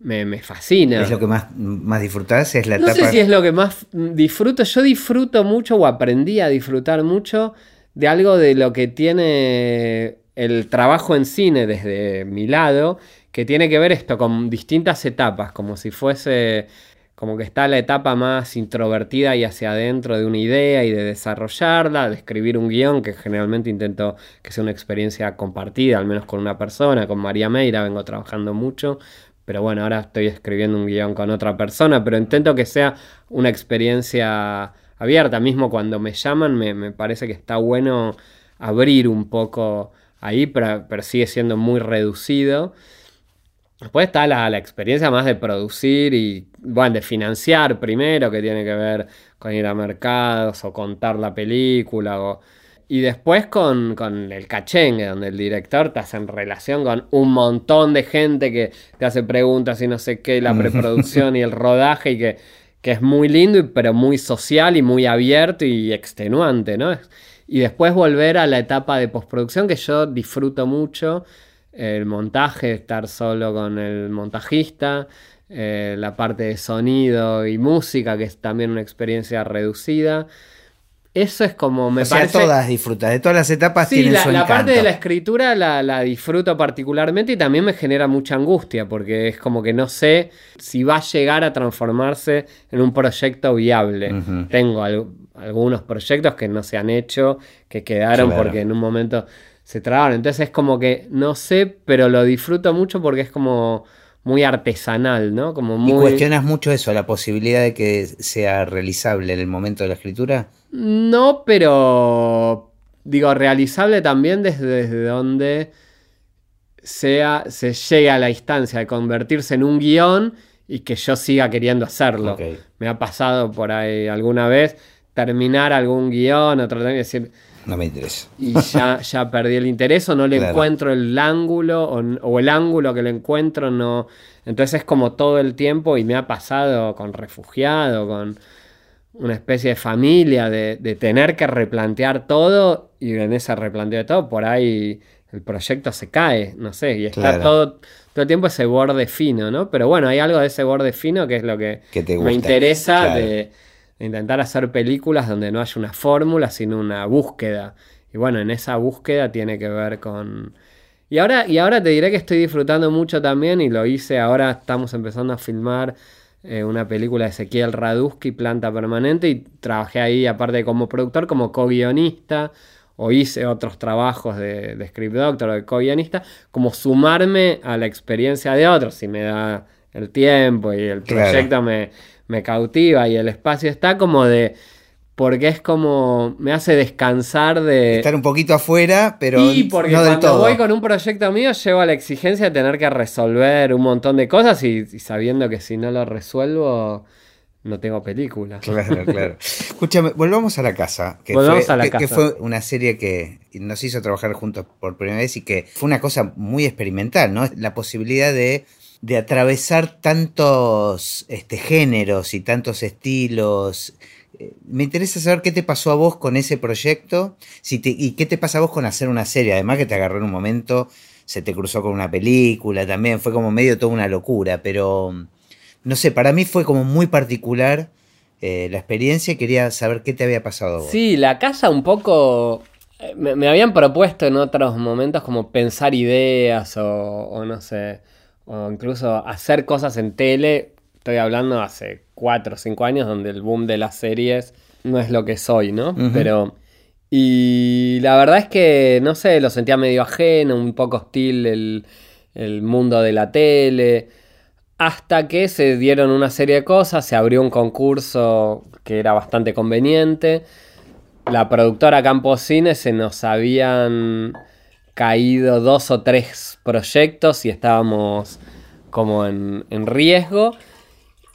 me, fascina. ¿Es lo que más, más disfrutás? ¿Es la no sé si es lo que más disfruto. Yo disfruto mucho o aprendí a disfrutar mucho de algo de lo que tiene el trabajo en cine desde mi lado, que tiene que ver esto con distintas etapas, como si fuese como que está la etapa más introvertida y hacia adentro de una idea y de desarrollarla, de escribir un guion, que generalmente intento que sea una experiencia compartida, al menos con una persona, con María Meira vengo trabajando mucho, pero bueno, ahora estoy escribiendo un guion con otra persona, pero intento que sea una experiencia abierta. Mismo cuando me llaman, me, parece que está bueno abrir un poco ahí, pero, sigue siendo muy reducido. Después está la, la, experiencia más de producir y, bueno, de financiar primero, que tiene que ver con ir a mercados o contar la película o y después con, el cachengue, donde el director te hace en relación con un montón de gente que te hace preguntas y no sé qué, la preproducción y el rodaje, y que, que es muy lindo, pero muy social y muy abierto y extenuante, ¿no? Y después volver a la etapa de postproducción que yo disfruto mucho, el montaje, estar solo con el montajista, eh, la parte de sonido y música, que es también una experiencia reducida. Eso es como me o sea, todas disfrutas, de todas las etapas sí, la, la parte de la escritura la, disfruto particularmente y también me genera mucha angustia porque es como que no sé si va a llegar a transformarse en un proyecto viable. Tengo algunos proyectos que no se han hecho, que quedaron porque en un momento se trabaron. Entonces es como que no sé, pero lo disfruto mucho porque es como muy artesanal, ¿no? Como muy... ¿Y cuestionas mucho eso, la posibilidad de que sea realizable en el momento de la escritura? No, pero digo, realizable también desde, donde sea, se llegue a la instancia de convertirse en un guion y que yo siga queriendo hacerlo. Me ha pasado por ahí alguna vez terminar algún guion, otro y decir... No me interesa. Y ya, ya perdí el interés o no le encuentro el ángulo o, o, el ángulo que le encuentro no... Entonces es como todo el tiempo y me ha pasado con refugiado, con una especie de familia, de, tener que replantear todo y en ese replanteo de todo, por ahí el proyecto se cae, no sé, y está todo, todo el tiempo ese borde fino, ¿no? Pero bueno, hay algo de ese borde fino que es lo que, me interesa de, intentar hacer películas donde no haya una fórmula, sino una búsqueda. Y bueno, en esa búsqueda tiene que ver con... Y ahora, y ahora te diré que estoy disfrutando mucho también y lo hice, ahora estamos empezando a filmar eh, una película de Ezequiel Radusky, Planta Permanente, y trabajé ahí, aparte como productor, como co-guionista, o hice otros trabajos de, script doctor o de co-guionista, como sumarme a la experiencia de otros, si me da el tiempo y el proyecto me, me cautiva y el espacio está como de porque es como me hace descansar de estar un poquito afuera, pero y porque cuando voy con un proyecto mío llevo a la exigencia de tener que resolver un montón de cosas y, sabiendo que si no lo resuelvo no tengo película. Claro, claro. Escúchame, volvamos a la casa. Que volvamos fue, a la casa. que fue una serie que nos hizo trabajar juntos por primera vez y que fue una cosa muy experimental, ¿no? La posibilidad de de atravesar tantos este, géneros y tantos estilos me interesa saber qué te pasó a vos con ese proyecto si y qué te pasa a vos con hacer una serie. Además que te agarró en un momento, se te cruzó con una película también, fue como medio toda una locura, pero no sé, para mí fue como muy particular eh, la experiencia y quería saber qué te había pasado a vos. Sí, la casa un poco... Eh, me, habían propuesto en otros momentos como pensar ideas o no sé, o incluso hacer cosas en tele Estoy hablando hace 4 o 5 años donde el boom de las series no es lo que soy, ¿no? Pero... Y la verdad es que, no sé, lo sentía medio ajeno, un poco hostil el, el mundo de la tele. Hasta que se dieron una serie de cosas, se abrió un concurso que era bastante conveniente. La productora Campos Cine se nos habían caído dos o tres proyectos y estábamos como en, en riesgo.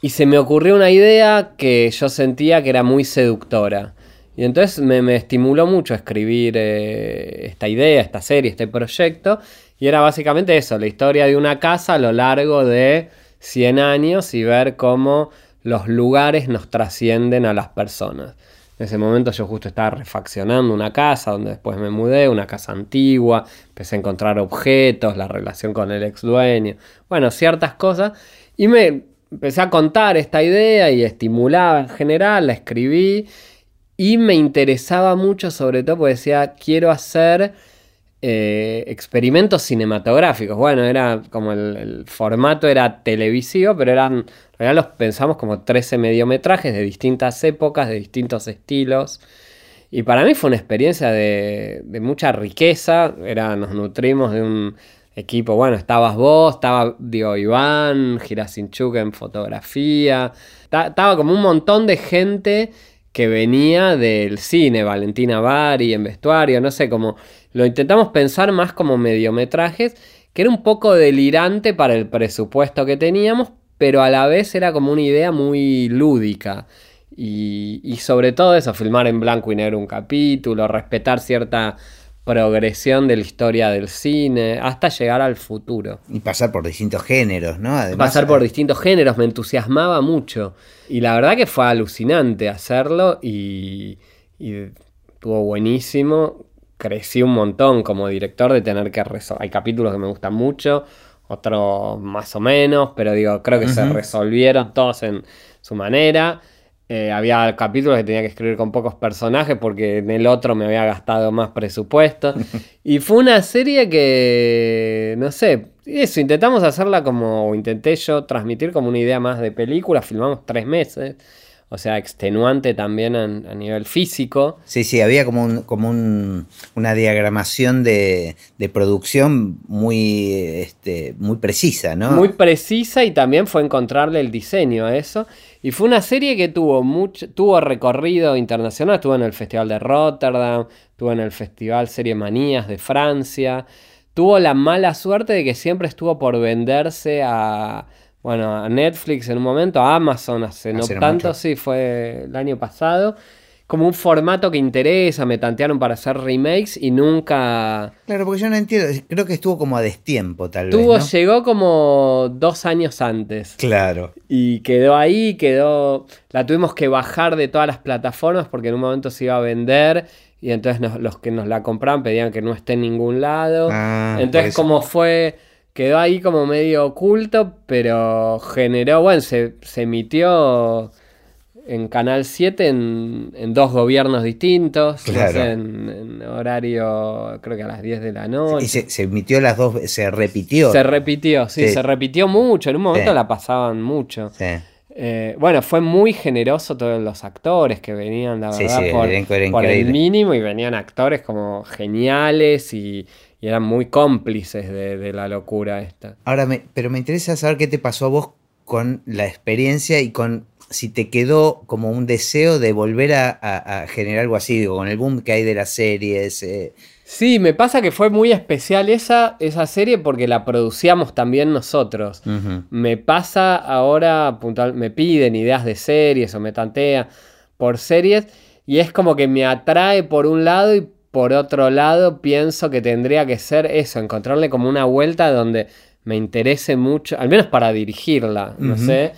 Y se me ocurrió una idea que yo sentía que era muy seductora. Y entonces me, estimuló mucho escribir eh, esta idea, esta serie, este proyecto. Y era básicamente eso, la historia de una casa a lo largo de 100 años y ver cómo los lugares nos trascienden a las personas. En ese momento yo justo estaba refaccionando una casa donde después me mudé, una casa antigua, empecé a encontrar objetos, la relación con el ex dueño, bueno, ciertas cosas. Y me empecé a contar esta idea y estimulaba en general, la escribí y me interesaba mucho, sobre todo porque decía, quiero hacer eh, experimentos cinematográficos. Bueno, era como el, formato era televisivo, pero eran, en realidad los pensamos como 13 mediometrajes de distintas épocas, de distintos estilos. Y para mí fue una experiencia de, mucha riqueza. Era, nos nutrimos de un equipo, bueno, estabas vos, estaba Dio Iván, Girasinchuk en fotografía. Estaba como un montón de gente que venía del cine, Valentina Bari en vestuario, no sé, como lo intentamos pensar más como mediometrajes, que era un poco delirante para el presupuesto que teníamos, pero a la vez era como una idea muy lúdica. Y, y sobre todo eso, filmar en blanco y negro un capítulo, respetar cierta progresión de la historia del cine hasta llegar al futuro. Y pasar por distintos géneros, ¿no? Además, pasar por eh, distintos géneros, me entusiasmaba mucho. Y la verdad que fue alucinante hacerlo y, y estuvo buenísimo. Crecí un montón como director de tener que resolver. Hay capítulos que me gustan mucho, otros más o menos, pero digo, creo que se resolvieron todos en su manera. Eh, había capítulos que tenía que escribir con pocos personajes porque en el otro me había gastado más presupuesto. y fue una serie que, no sé, eso, intentamos hacerla como, intenté yo transmitir como una idea más de película, filmamos tres meses o sea, extenuante también a, nivel físico. Sí, sí, había como, un, como una diagramación de, producción muy, este, muy precisa, ¿no? Muy precisa y también fue encontrarle el diseño a eso. Y fue una serie que tuvo, mucho, tuvo recorrido internacional, estuvo en el Festival de Rotterdam, estuvo en el Festival Serie Manías de Francia, tuvo la mala suerte de que siempre estuvo por venderse a bueno, a Netflix en un momento, a Amazon hace, no tanto, sí, fue el año pasado. Como un formato que interesa, me tantearon para hacer remakes y nunca. Claro, porque yo no entiendo, creo que estuvo como a destiempo, tal Tuvo, vez. Llegó como dos años antes. Claro. Y quedó ahí, quedó. La tuvimos que bajar de todas las plataformas porque en un momento se iba a vender y entonces los que nos la compraban pedían que no esté en ningún lado. Ah, entonces, como fue quedó ahí como medio oculto, pero generó, bueno, se, emitió en Canal 7 en, dos gobiernos distintos, en, horario creo que a las 10 de la noche. Y se, emitió las dos, se repitió. Se repitió, sí, se repitió mucho, en un momento la pasaban mucho. Eh, bueno, fue muy generoso todos los actores que venían, la verdad, por, por el mínimo y venían actores como geniales y y eran muy cómplices de, la locura esta. Ahora, me, pero me interesa saber qué te pasó a vos con la experiencia y con si te quedó como un deseo de volver a, generar algo así, digo, con el boom que hay de las series. Eh. Sí, me pasa que fue muy especial esa, esa serie porque la producíamos también nosotros. Me pasa ahora, puntual, me piden ideas de series o me tantean por series y es como que me atrae por un lado y por otro lado, pienso que tendría que ser eso, encontrarle como una vuelta donde me interese mucho, al menos para dirigirla, no sé.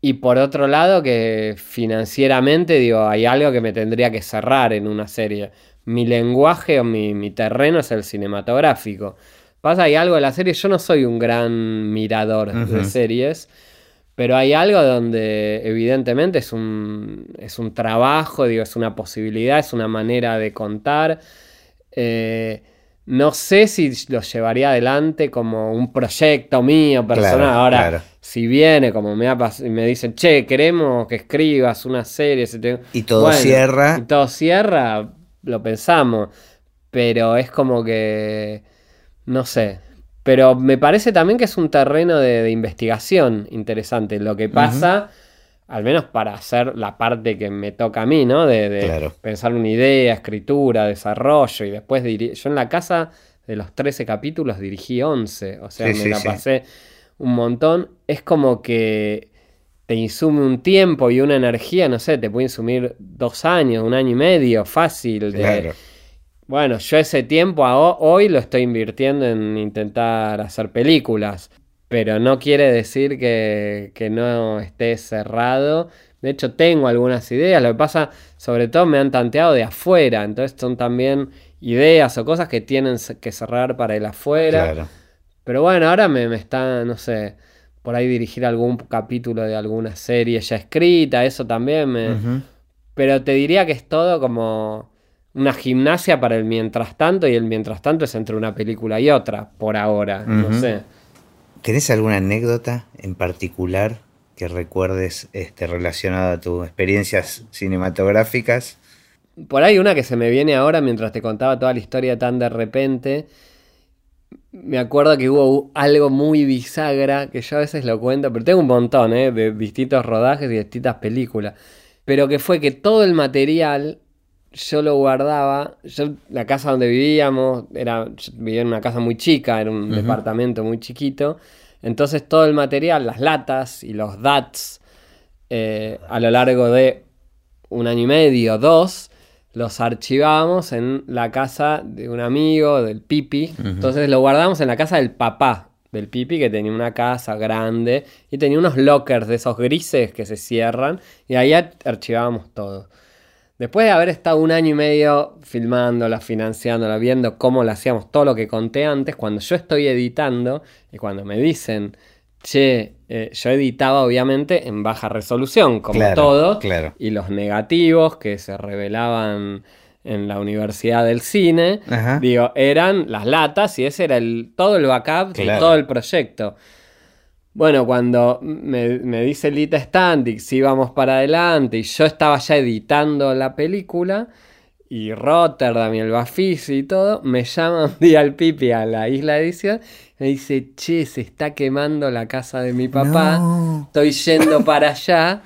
Y por otro lado, que financieramente, digo, hay algo que me tendría que cerrar en una serie. Mi lenguaje o mi, terreno es el cinematográfico. Pasa, hay algo de la serie, yo no soy un gran mirador de series, pero hay algo donde evidentemente es un, es un trabajo, digo, es una posibilidad, es una manera de contar. Eh, no sé si lo llevaría adelante como un proyecto mío personal. Ahora, si viene, como me, me dicen, che, queremos que escribas una serie. Y todo cierra. Y todo cierra, lo pensamos. Pero es como que, no sé, pero me parece también que es un terreno de, investigación interesante. Lo que pasa, al menos para hacer la parte que me toca a mí, ¿no? De, pensar una idea, escritura, desarrollo y después Yo en la casa de los 13 capítulos dirigí 11, o sea, me la pasé un montón. Es como que te insume un tiempo y una energía, no sé, te puede insumir dos años, un año y medio, fácil. Bueno, yo ese tiempo hoy lo estoy invirtiendo en intentar hacer películas, pero no quiere decir que, que no esté cerrado. De hecho, tengo algunas ideas, lo que pasa, sobre todo me han tanteado de afuera, entonces son también ideas o cosas que tienen que cerrar para el afuera. Pero bueno, ahora me, me está, no sé, por ahí dirigir algún capítulo de alguna serie ya escrita, eso también me... Pero te diría que es todo como una gimnasia para el mientras tanto y el mientras tanto es entre una película y otra, por ahora, no sé. ¿Tenés alguna anécdota en particular que recuerdes este, relacionada a tus experiencias cinematográficas? Por ahí una que se me viene ahora mientras te contaba toda la historia tan de repente me acuerdo que hubo algo muy bisagra, que yo a veces lo cuento, pero tengo un montón ¿eh? de distintos rodajes y distintas películas. Pero que fue que todo el material yo lo guardaba. Yo, la casa donde vivíamos, era, vivía en una casa muy chica, era un departamento muy chiquito. Entonces todo el material, las latas y los DATs, eh, a lo largo de un año y medio, dos, los archivábamos en la casa de un amigo, del Pipi. Entonces lo guardamos en la casa del papá del Pipi, que tenía una casa grande y tenía unos lockers de esos grises que se cierran y ahí archivábamos todo. Después de haber estado un año y medio filmándola, financiándola, viendo cómo la hacíamos, todo lo que conté antes, cuando yo estoy editando y cuando me dicen, che, eh, yo editaba obviamente en baja resolución, como todo, y los negativos que se revelaban en la Universidad del Cine, digo, eran las latas y ese era el, todo el backup de todo el proyecto. Bueno, cuando me, dice Lita Standing si íbamos para adelante y yo estaba ya editando la película, y Rotterdam y el Bafisi y todo, me llaman un día al Pipi a la isla de edición me dice, che, se está quemando la casa de mi papá, estoy yendo para allá.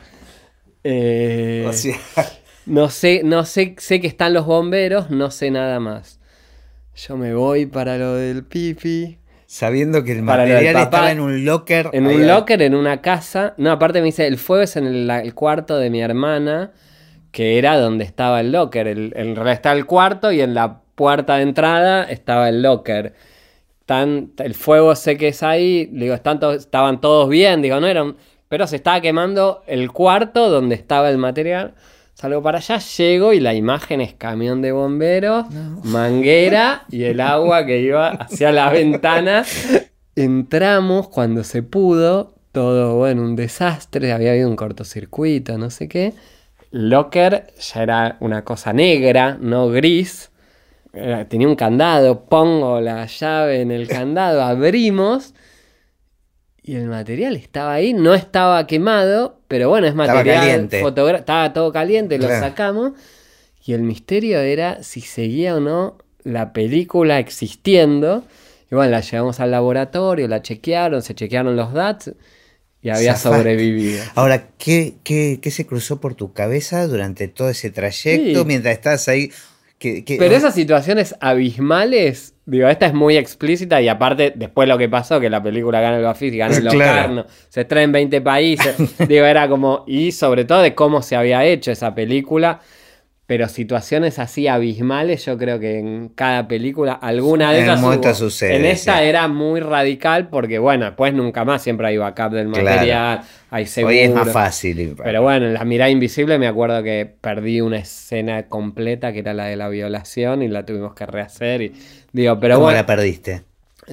Eh, no sé, no sé, sé que están los bomberos, no sé nada más. Yo me voy para lo del pipi. Sabiendo que el material estaba en un locker. En un locker, en una casa. No, aparte me dice, el fuego es en el, cuarto de mi hermana, que era donde estaba el locker. El, en realidad está el cuarto y en la puerta de entrada estaba el locker el fuego sé que es ahí, digo, estaban todos bien, digo, no eran, pero se estaba quemando el cuarto donde estaba el material. Salgo para allá, llego y la imagen es camión de bomberos, manguera y el agua que iba hacia la ventana. Entramos cuando se pudo, todo bueno, un desastre, había habido un cortocircuito, no sé qué. Locker ya era una cosa negra, no gris tenía un candado, pongo la llave en el candado, abrimos y el material estaba ahí, no estaba quemado, pero bueno, es material estaba, estaba todo caliente, lo sacamos y el misterio era si seguía o no la película existiendo. Y bueno, la llevamos al laboratorio, la chequearon, se chequearon los DATs y había sobrevivido. Ahora, ¿qué, ¿qué, qué, se cruzó por tu cabeza durante todo ese trayecto mientras estás ahí? Pero esas situaciones abismales, digo, esta es muy explícita y aparte, después lo que pasó, que la película gana el Bafis y gana el Locarno, se trae en 20 países, digo, era como, y sobre todo de cómo se había hecho esa película, pero situaciones así abismales, yo creo que en cada película, alguna de esas. sucede, en esta era muy radical porque, bueno, pues nunca más siempre hay backup del material, hay seguro. Hoy es más fácil. Pero bueno, en La Mirada Invisible me acuerdo que perdí una escena completa que era la de la violación y la tuvimos que rehacer. Y, digo, pero ¿Cómo la perdiste?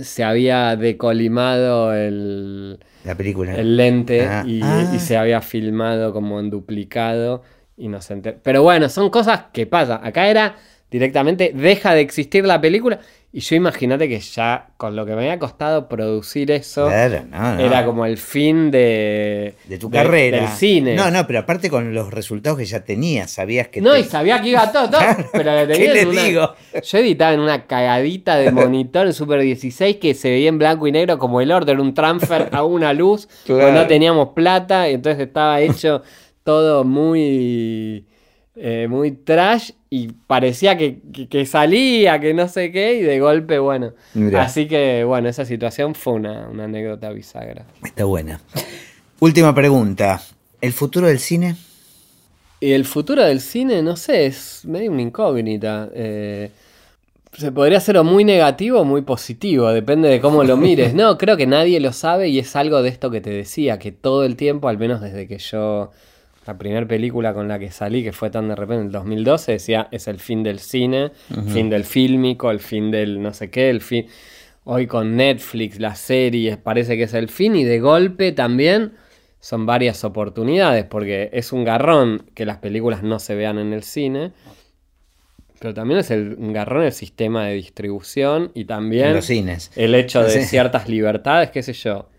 Se había decolimado el. La película. El lente ah, y, ah. y se había filmado como en duplicado inocente. Pero bueno, son cosas que pasan. Acá era directamente, deja de existir la película. Y yo imagínate que ya con lo que me había costado producir eso, era como el fin de, de tu carrera. Del cine. No, no, pero aparte con los resultados que ya tenías, sabías que. No, y sabía que iba todo, todo. pero ¿Qué le digo? Yo editaba en una cagadita de monitor en Super 16 que se veía en blanco y negro como el orden, un transfer a una luz, claro. no teníamos plata, y entonces estaba hecho todo muy, eh, muy trash y parecía que, que- que salía, que no sé qué, y de golpe, bueno. Mirá. Así que, bueno, esa situación fue una, una anécdota bisagra. Está buena. Última pregunta. ¿El futuro del cine? Y el futuro del cine, no sé, es medio una incógnita. Eh, se podría ser o muy negativo o muy positivo, depende de cómo lo mires. No, creo que nadie lo sabe y es algo de esto que te decía, que todo el tiempo, al menos desde que yo, la primera película con la que salí, que fue tan de repente en el 2012, decía, es el fin del cine, fin del fílmico, el fin del no sé qué, el fin... Hoy con Netflix, las series, parece que es el fin y de golpe también son varias oportunidades, porque es un garrón que las películas no se vean en el cine, pero también es el, un garrón el sistema de distribución y también los cines. el hecho de Sí. ciertas libertades, qué sé yo.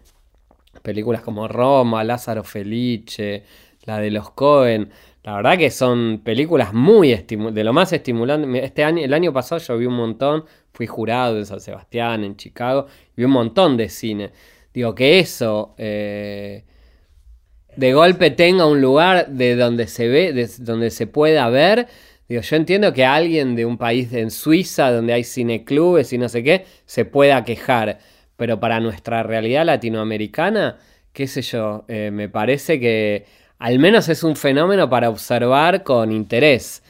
Películas como Roma, Lázaro Felice, la de los Cohen. La verdad que son películas muy estimu- de lo más estimulante. Este año, el año pasado yo vi un montón, fui jurado en San Sebastián, en Chicago, vi un montón de cine. Digo que eso eh, de golpe tenga un lugar de donde se ve, de donde se pueda ver. Digo, yo entiendo que alguien de un país en Suiza, donde hay cineclubes y no sé qué, se pueda quejar. Pero para nuestra realidad latinoamericana, qué sé yo, eh, me parece que al menos es un fenómeno para observar con interés.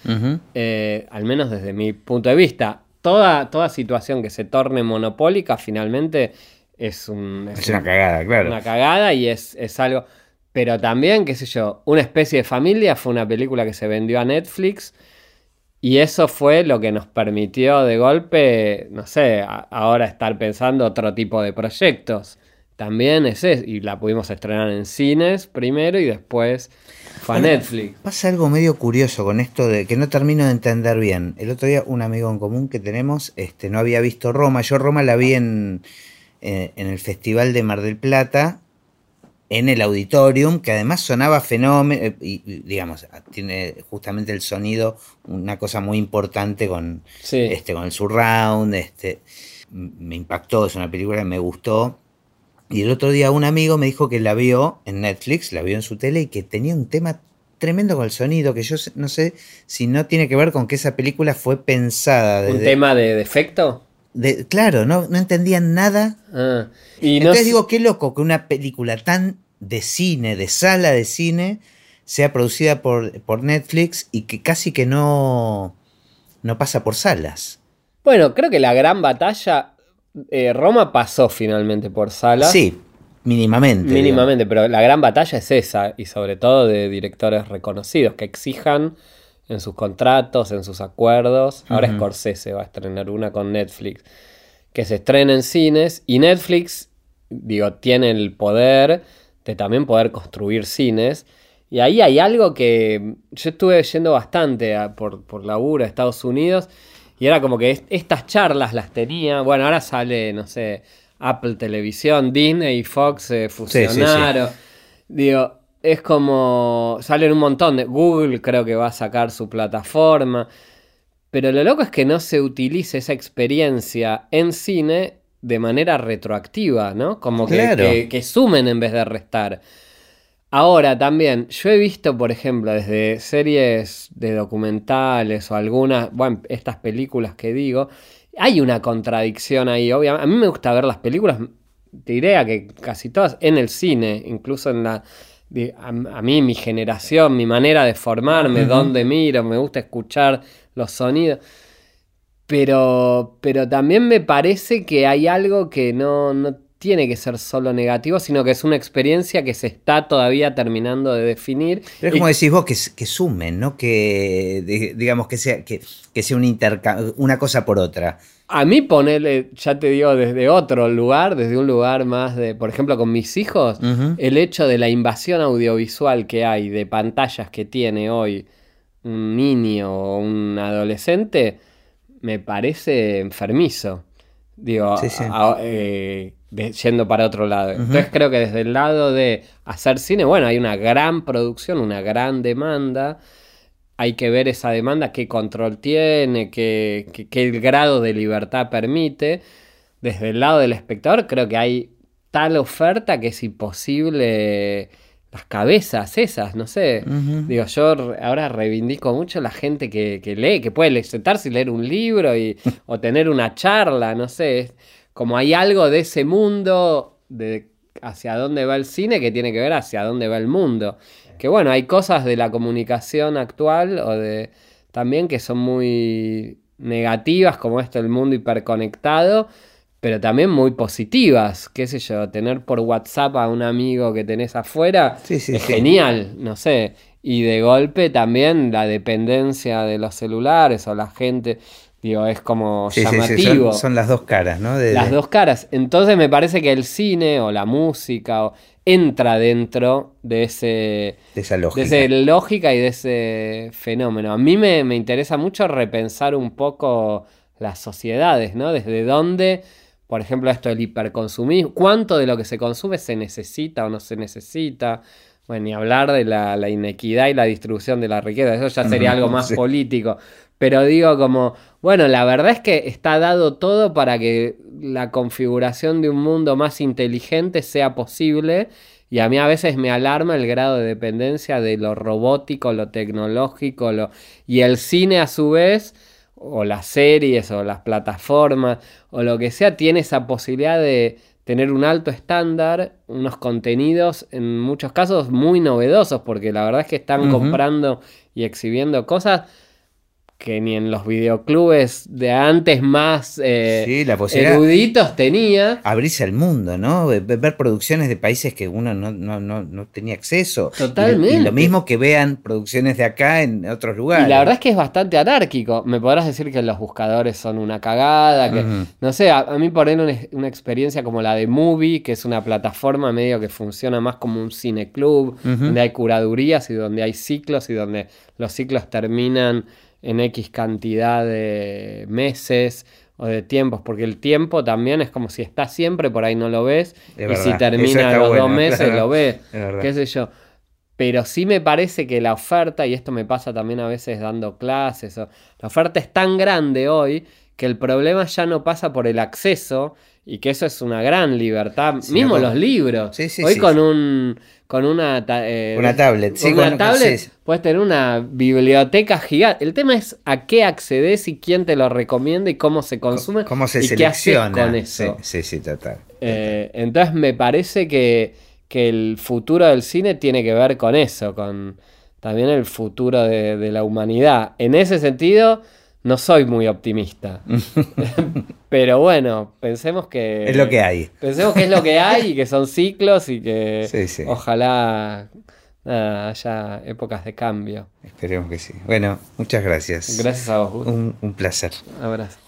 Eh, al menos desde mi punto de vista. Toda, toda situación que se torne monopólica finalmente es, un, Es una cagada, claro. una cagada y es, es algo. Pero también, qué sé yo, Una especie de familia fue una película que se vendió a Netflix y eso fue lo que nos permitió de golpe, no sé, a- ahora estar pensando otro tipo de proyectos. También es eso, y la pudimos estrenar en cines primero y después fue a Netflix. Pasa algo medio curioso con esto de que no termino de entender bien. El otro día un amigo en común que tenemos este, no había visto Roma. Yo Roma la vi en, eh, en el Festival de Mar del Plata, en el auditorium, que además sonaba fenómeno, eh, y, y, digamos, tiene justamente el sonido, una cosa muy importante con, Sí. este, con el surround, este, me impactó, es una película que me gustó. Y el otro día un amigo me dijo que la vio en Netflix, la vio en su tele y que tenía un tema tremendo con el sonido, que yo no sé si no tiene que ver con que esa película fue pensada ¿Un tema de defecto? de- claro, no, no entendían nada. Ah, y Entonces digo, qué loco que una película tan de cine, de sala de cine, sea producida por, por Netflix y que casi que no, no pasa por salas. Bueno, creo que la gran batalla. Eh, Roma pasó finalmente por salas. Sí, mínimamente. Mínimamente, pero la gran batalla es esa, y sobre todo de directores reconocidos que exijan en sus contratos, en sus acuerdos. Ahora Ujú. Scorsese va a estrenar una con Netflix, que se estrena en cines, y Netflix, digo, tiene el poder de también poder construir cines. Y ahí hay algo que yo estuve yendo bastante a- por, por laburo a Estados Unidos y era como que est- estas charlas las tenía. Bueno, ahora sale, no sé, Apple Televisión, Disney y Fox se sí, sí. fusionaron. Digo, es como. Salen un montón de. Google creo que va a sacar su plataforma. Pero lo loco es que no se utilice esa experiencia en cine de manera retroactiva, ¿no? Como que, Claro. que- que sumen en vez de restar. Ahora también, yo he visto, por ejemplo, desde series de documentales o algunas, bueno, estas películas que digo, hay una contradicción ahí, obviamente. A mí me gusta ver las películas, te diría que casi todas en el cine, incluso en la... A, a mí, mi generación, mi manera de formarme, dónde miro, me gusta escuchar los sonidos. Pero, pero también me parece que hay algo que no, no tiene que ser solo negativo, sino que es una experiencia que se está todavía terminando de definir. Pero es como decís vos, que, que sumen, ¿no? Que, de- digamos, que sea, que, que sea un interca- una cosa por otra. A mí ponerle, ya te digo, desde otro lugar, desde un lugar más de, por ejemplo, con mis hijos, el hecho de la invasión audiovisual que hay, de pantallas que tiene hoy un niño o un adolescente, me parece enfermizo. Digo, Sí, sí. a- eh, yendo para otro lado. Entonces creo que desde el lado de hacer cine, bueno, hay una gran producción, una gran demanda. Hay que ver esa demanda, qué control tiene, qué, qué- qué grado de libertad permite. Desde el lado del espectador, creo que hay tal oferta que es imposible las cabezas esas, no sé. Digo, yo ahora reivindico mucho la gente que, que lee, que puede sentarse y leer un libro y, o tener una charla, no sé. Como hay algo de ese mundo, de hacia dónde va el cine, que tiene que ver hacia dónde va el mundo. Que bueno, hay cosas de la comunicación actual o de también que son muy negativas, como esto, el mundo hiperconectado pero también muy positivas, qué sé yo, tener por WhatsApp a un amigo que tenés afuera es genial, no sé, y de golpe también la dependencia de los celulares o la gente, digo, es como llamativo. Son, las dos caras, ¿no? las dos caras, entonces me parece que el cine o la música entra dentro de ese de esa lógica. De esa lógica y de ese fenómeno. A mí me, me interesa mucho repensar un poco las sociedades, ¿no? Desde dónde por ejemplo, esto del hiperconsumismo, cuánto de lo que se consume se necesita o no se necesita. Bueno, ni hablar de la, inequidad y la distribución de la riqueza, eso ya sería algo más político. Pero digo como, bueno, la verdad es que está dado todo para que la configuración de un mundo más inteligente sea posible. Y a mí a veces me alarma el grado de dependencia de lo robótico, lo tecnológico, lo... y el cine a su vez o las series o las plataformas o lo que sea, tiene esa posibilidad de tener un alto estándar, unos contenidos en muchos casos muy novedosos, porque la verdad es que están comprando y exhibiendo cosas que ni en los videoclubes de antes más eh, eruditos tenía. Abrirse al mundo, ¿no? Ver producciones de países que uno no, tenía acceso. Totalmente. Y, lo mismo que vean producciones de acá en otros lugares. Y la verdad es que es bastante anárquico. Me podrás decir que los buscadores son una cagada, que no sé, a, mí por una, una, experiencia como la de Movie, que es una plataforma medio que funciona más como un cineclub, donde hay curadurías y donde hay ciclos y donde los ciclos terminan en X cantidad de meses o de tiempos, porque el tiempo también es como si está siempre, por ahí no lo ves, y si termina los dos meses lo ves, qué sé yo. Pero sí me parece que la oferta, y esto me pasa también a veces dando clases, la oferta es tan grande hoy que el problema ya no pasa por el acceso y que eso es una gran libertad. Mismo los libros. hoy con un con una, eh, una tablet. Sí, una tablet puedes tener una biblioteca gigante. El tema es a qué accedes y quién te lo recomienda y cómo se consume. Cómo se y selecciona. Qué con eso. Sí, sí, total. Eh, entonces me parece que, que, el futuro del cine tiene que ver con eso, con también el futuro de, de la humanidad. En ese sentido no soy muy optimista. Pero bueno, pensemos que. Es lo que hay. Pensemos que es lo que hay y que son ciclos y que ojalá haya épocas de cambio. Esperemos que sí. Bueno, muchas gracias. Gracias a vos. Un, un placer. Abrazo.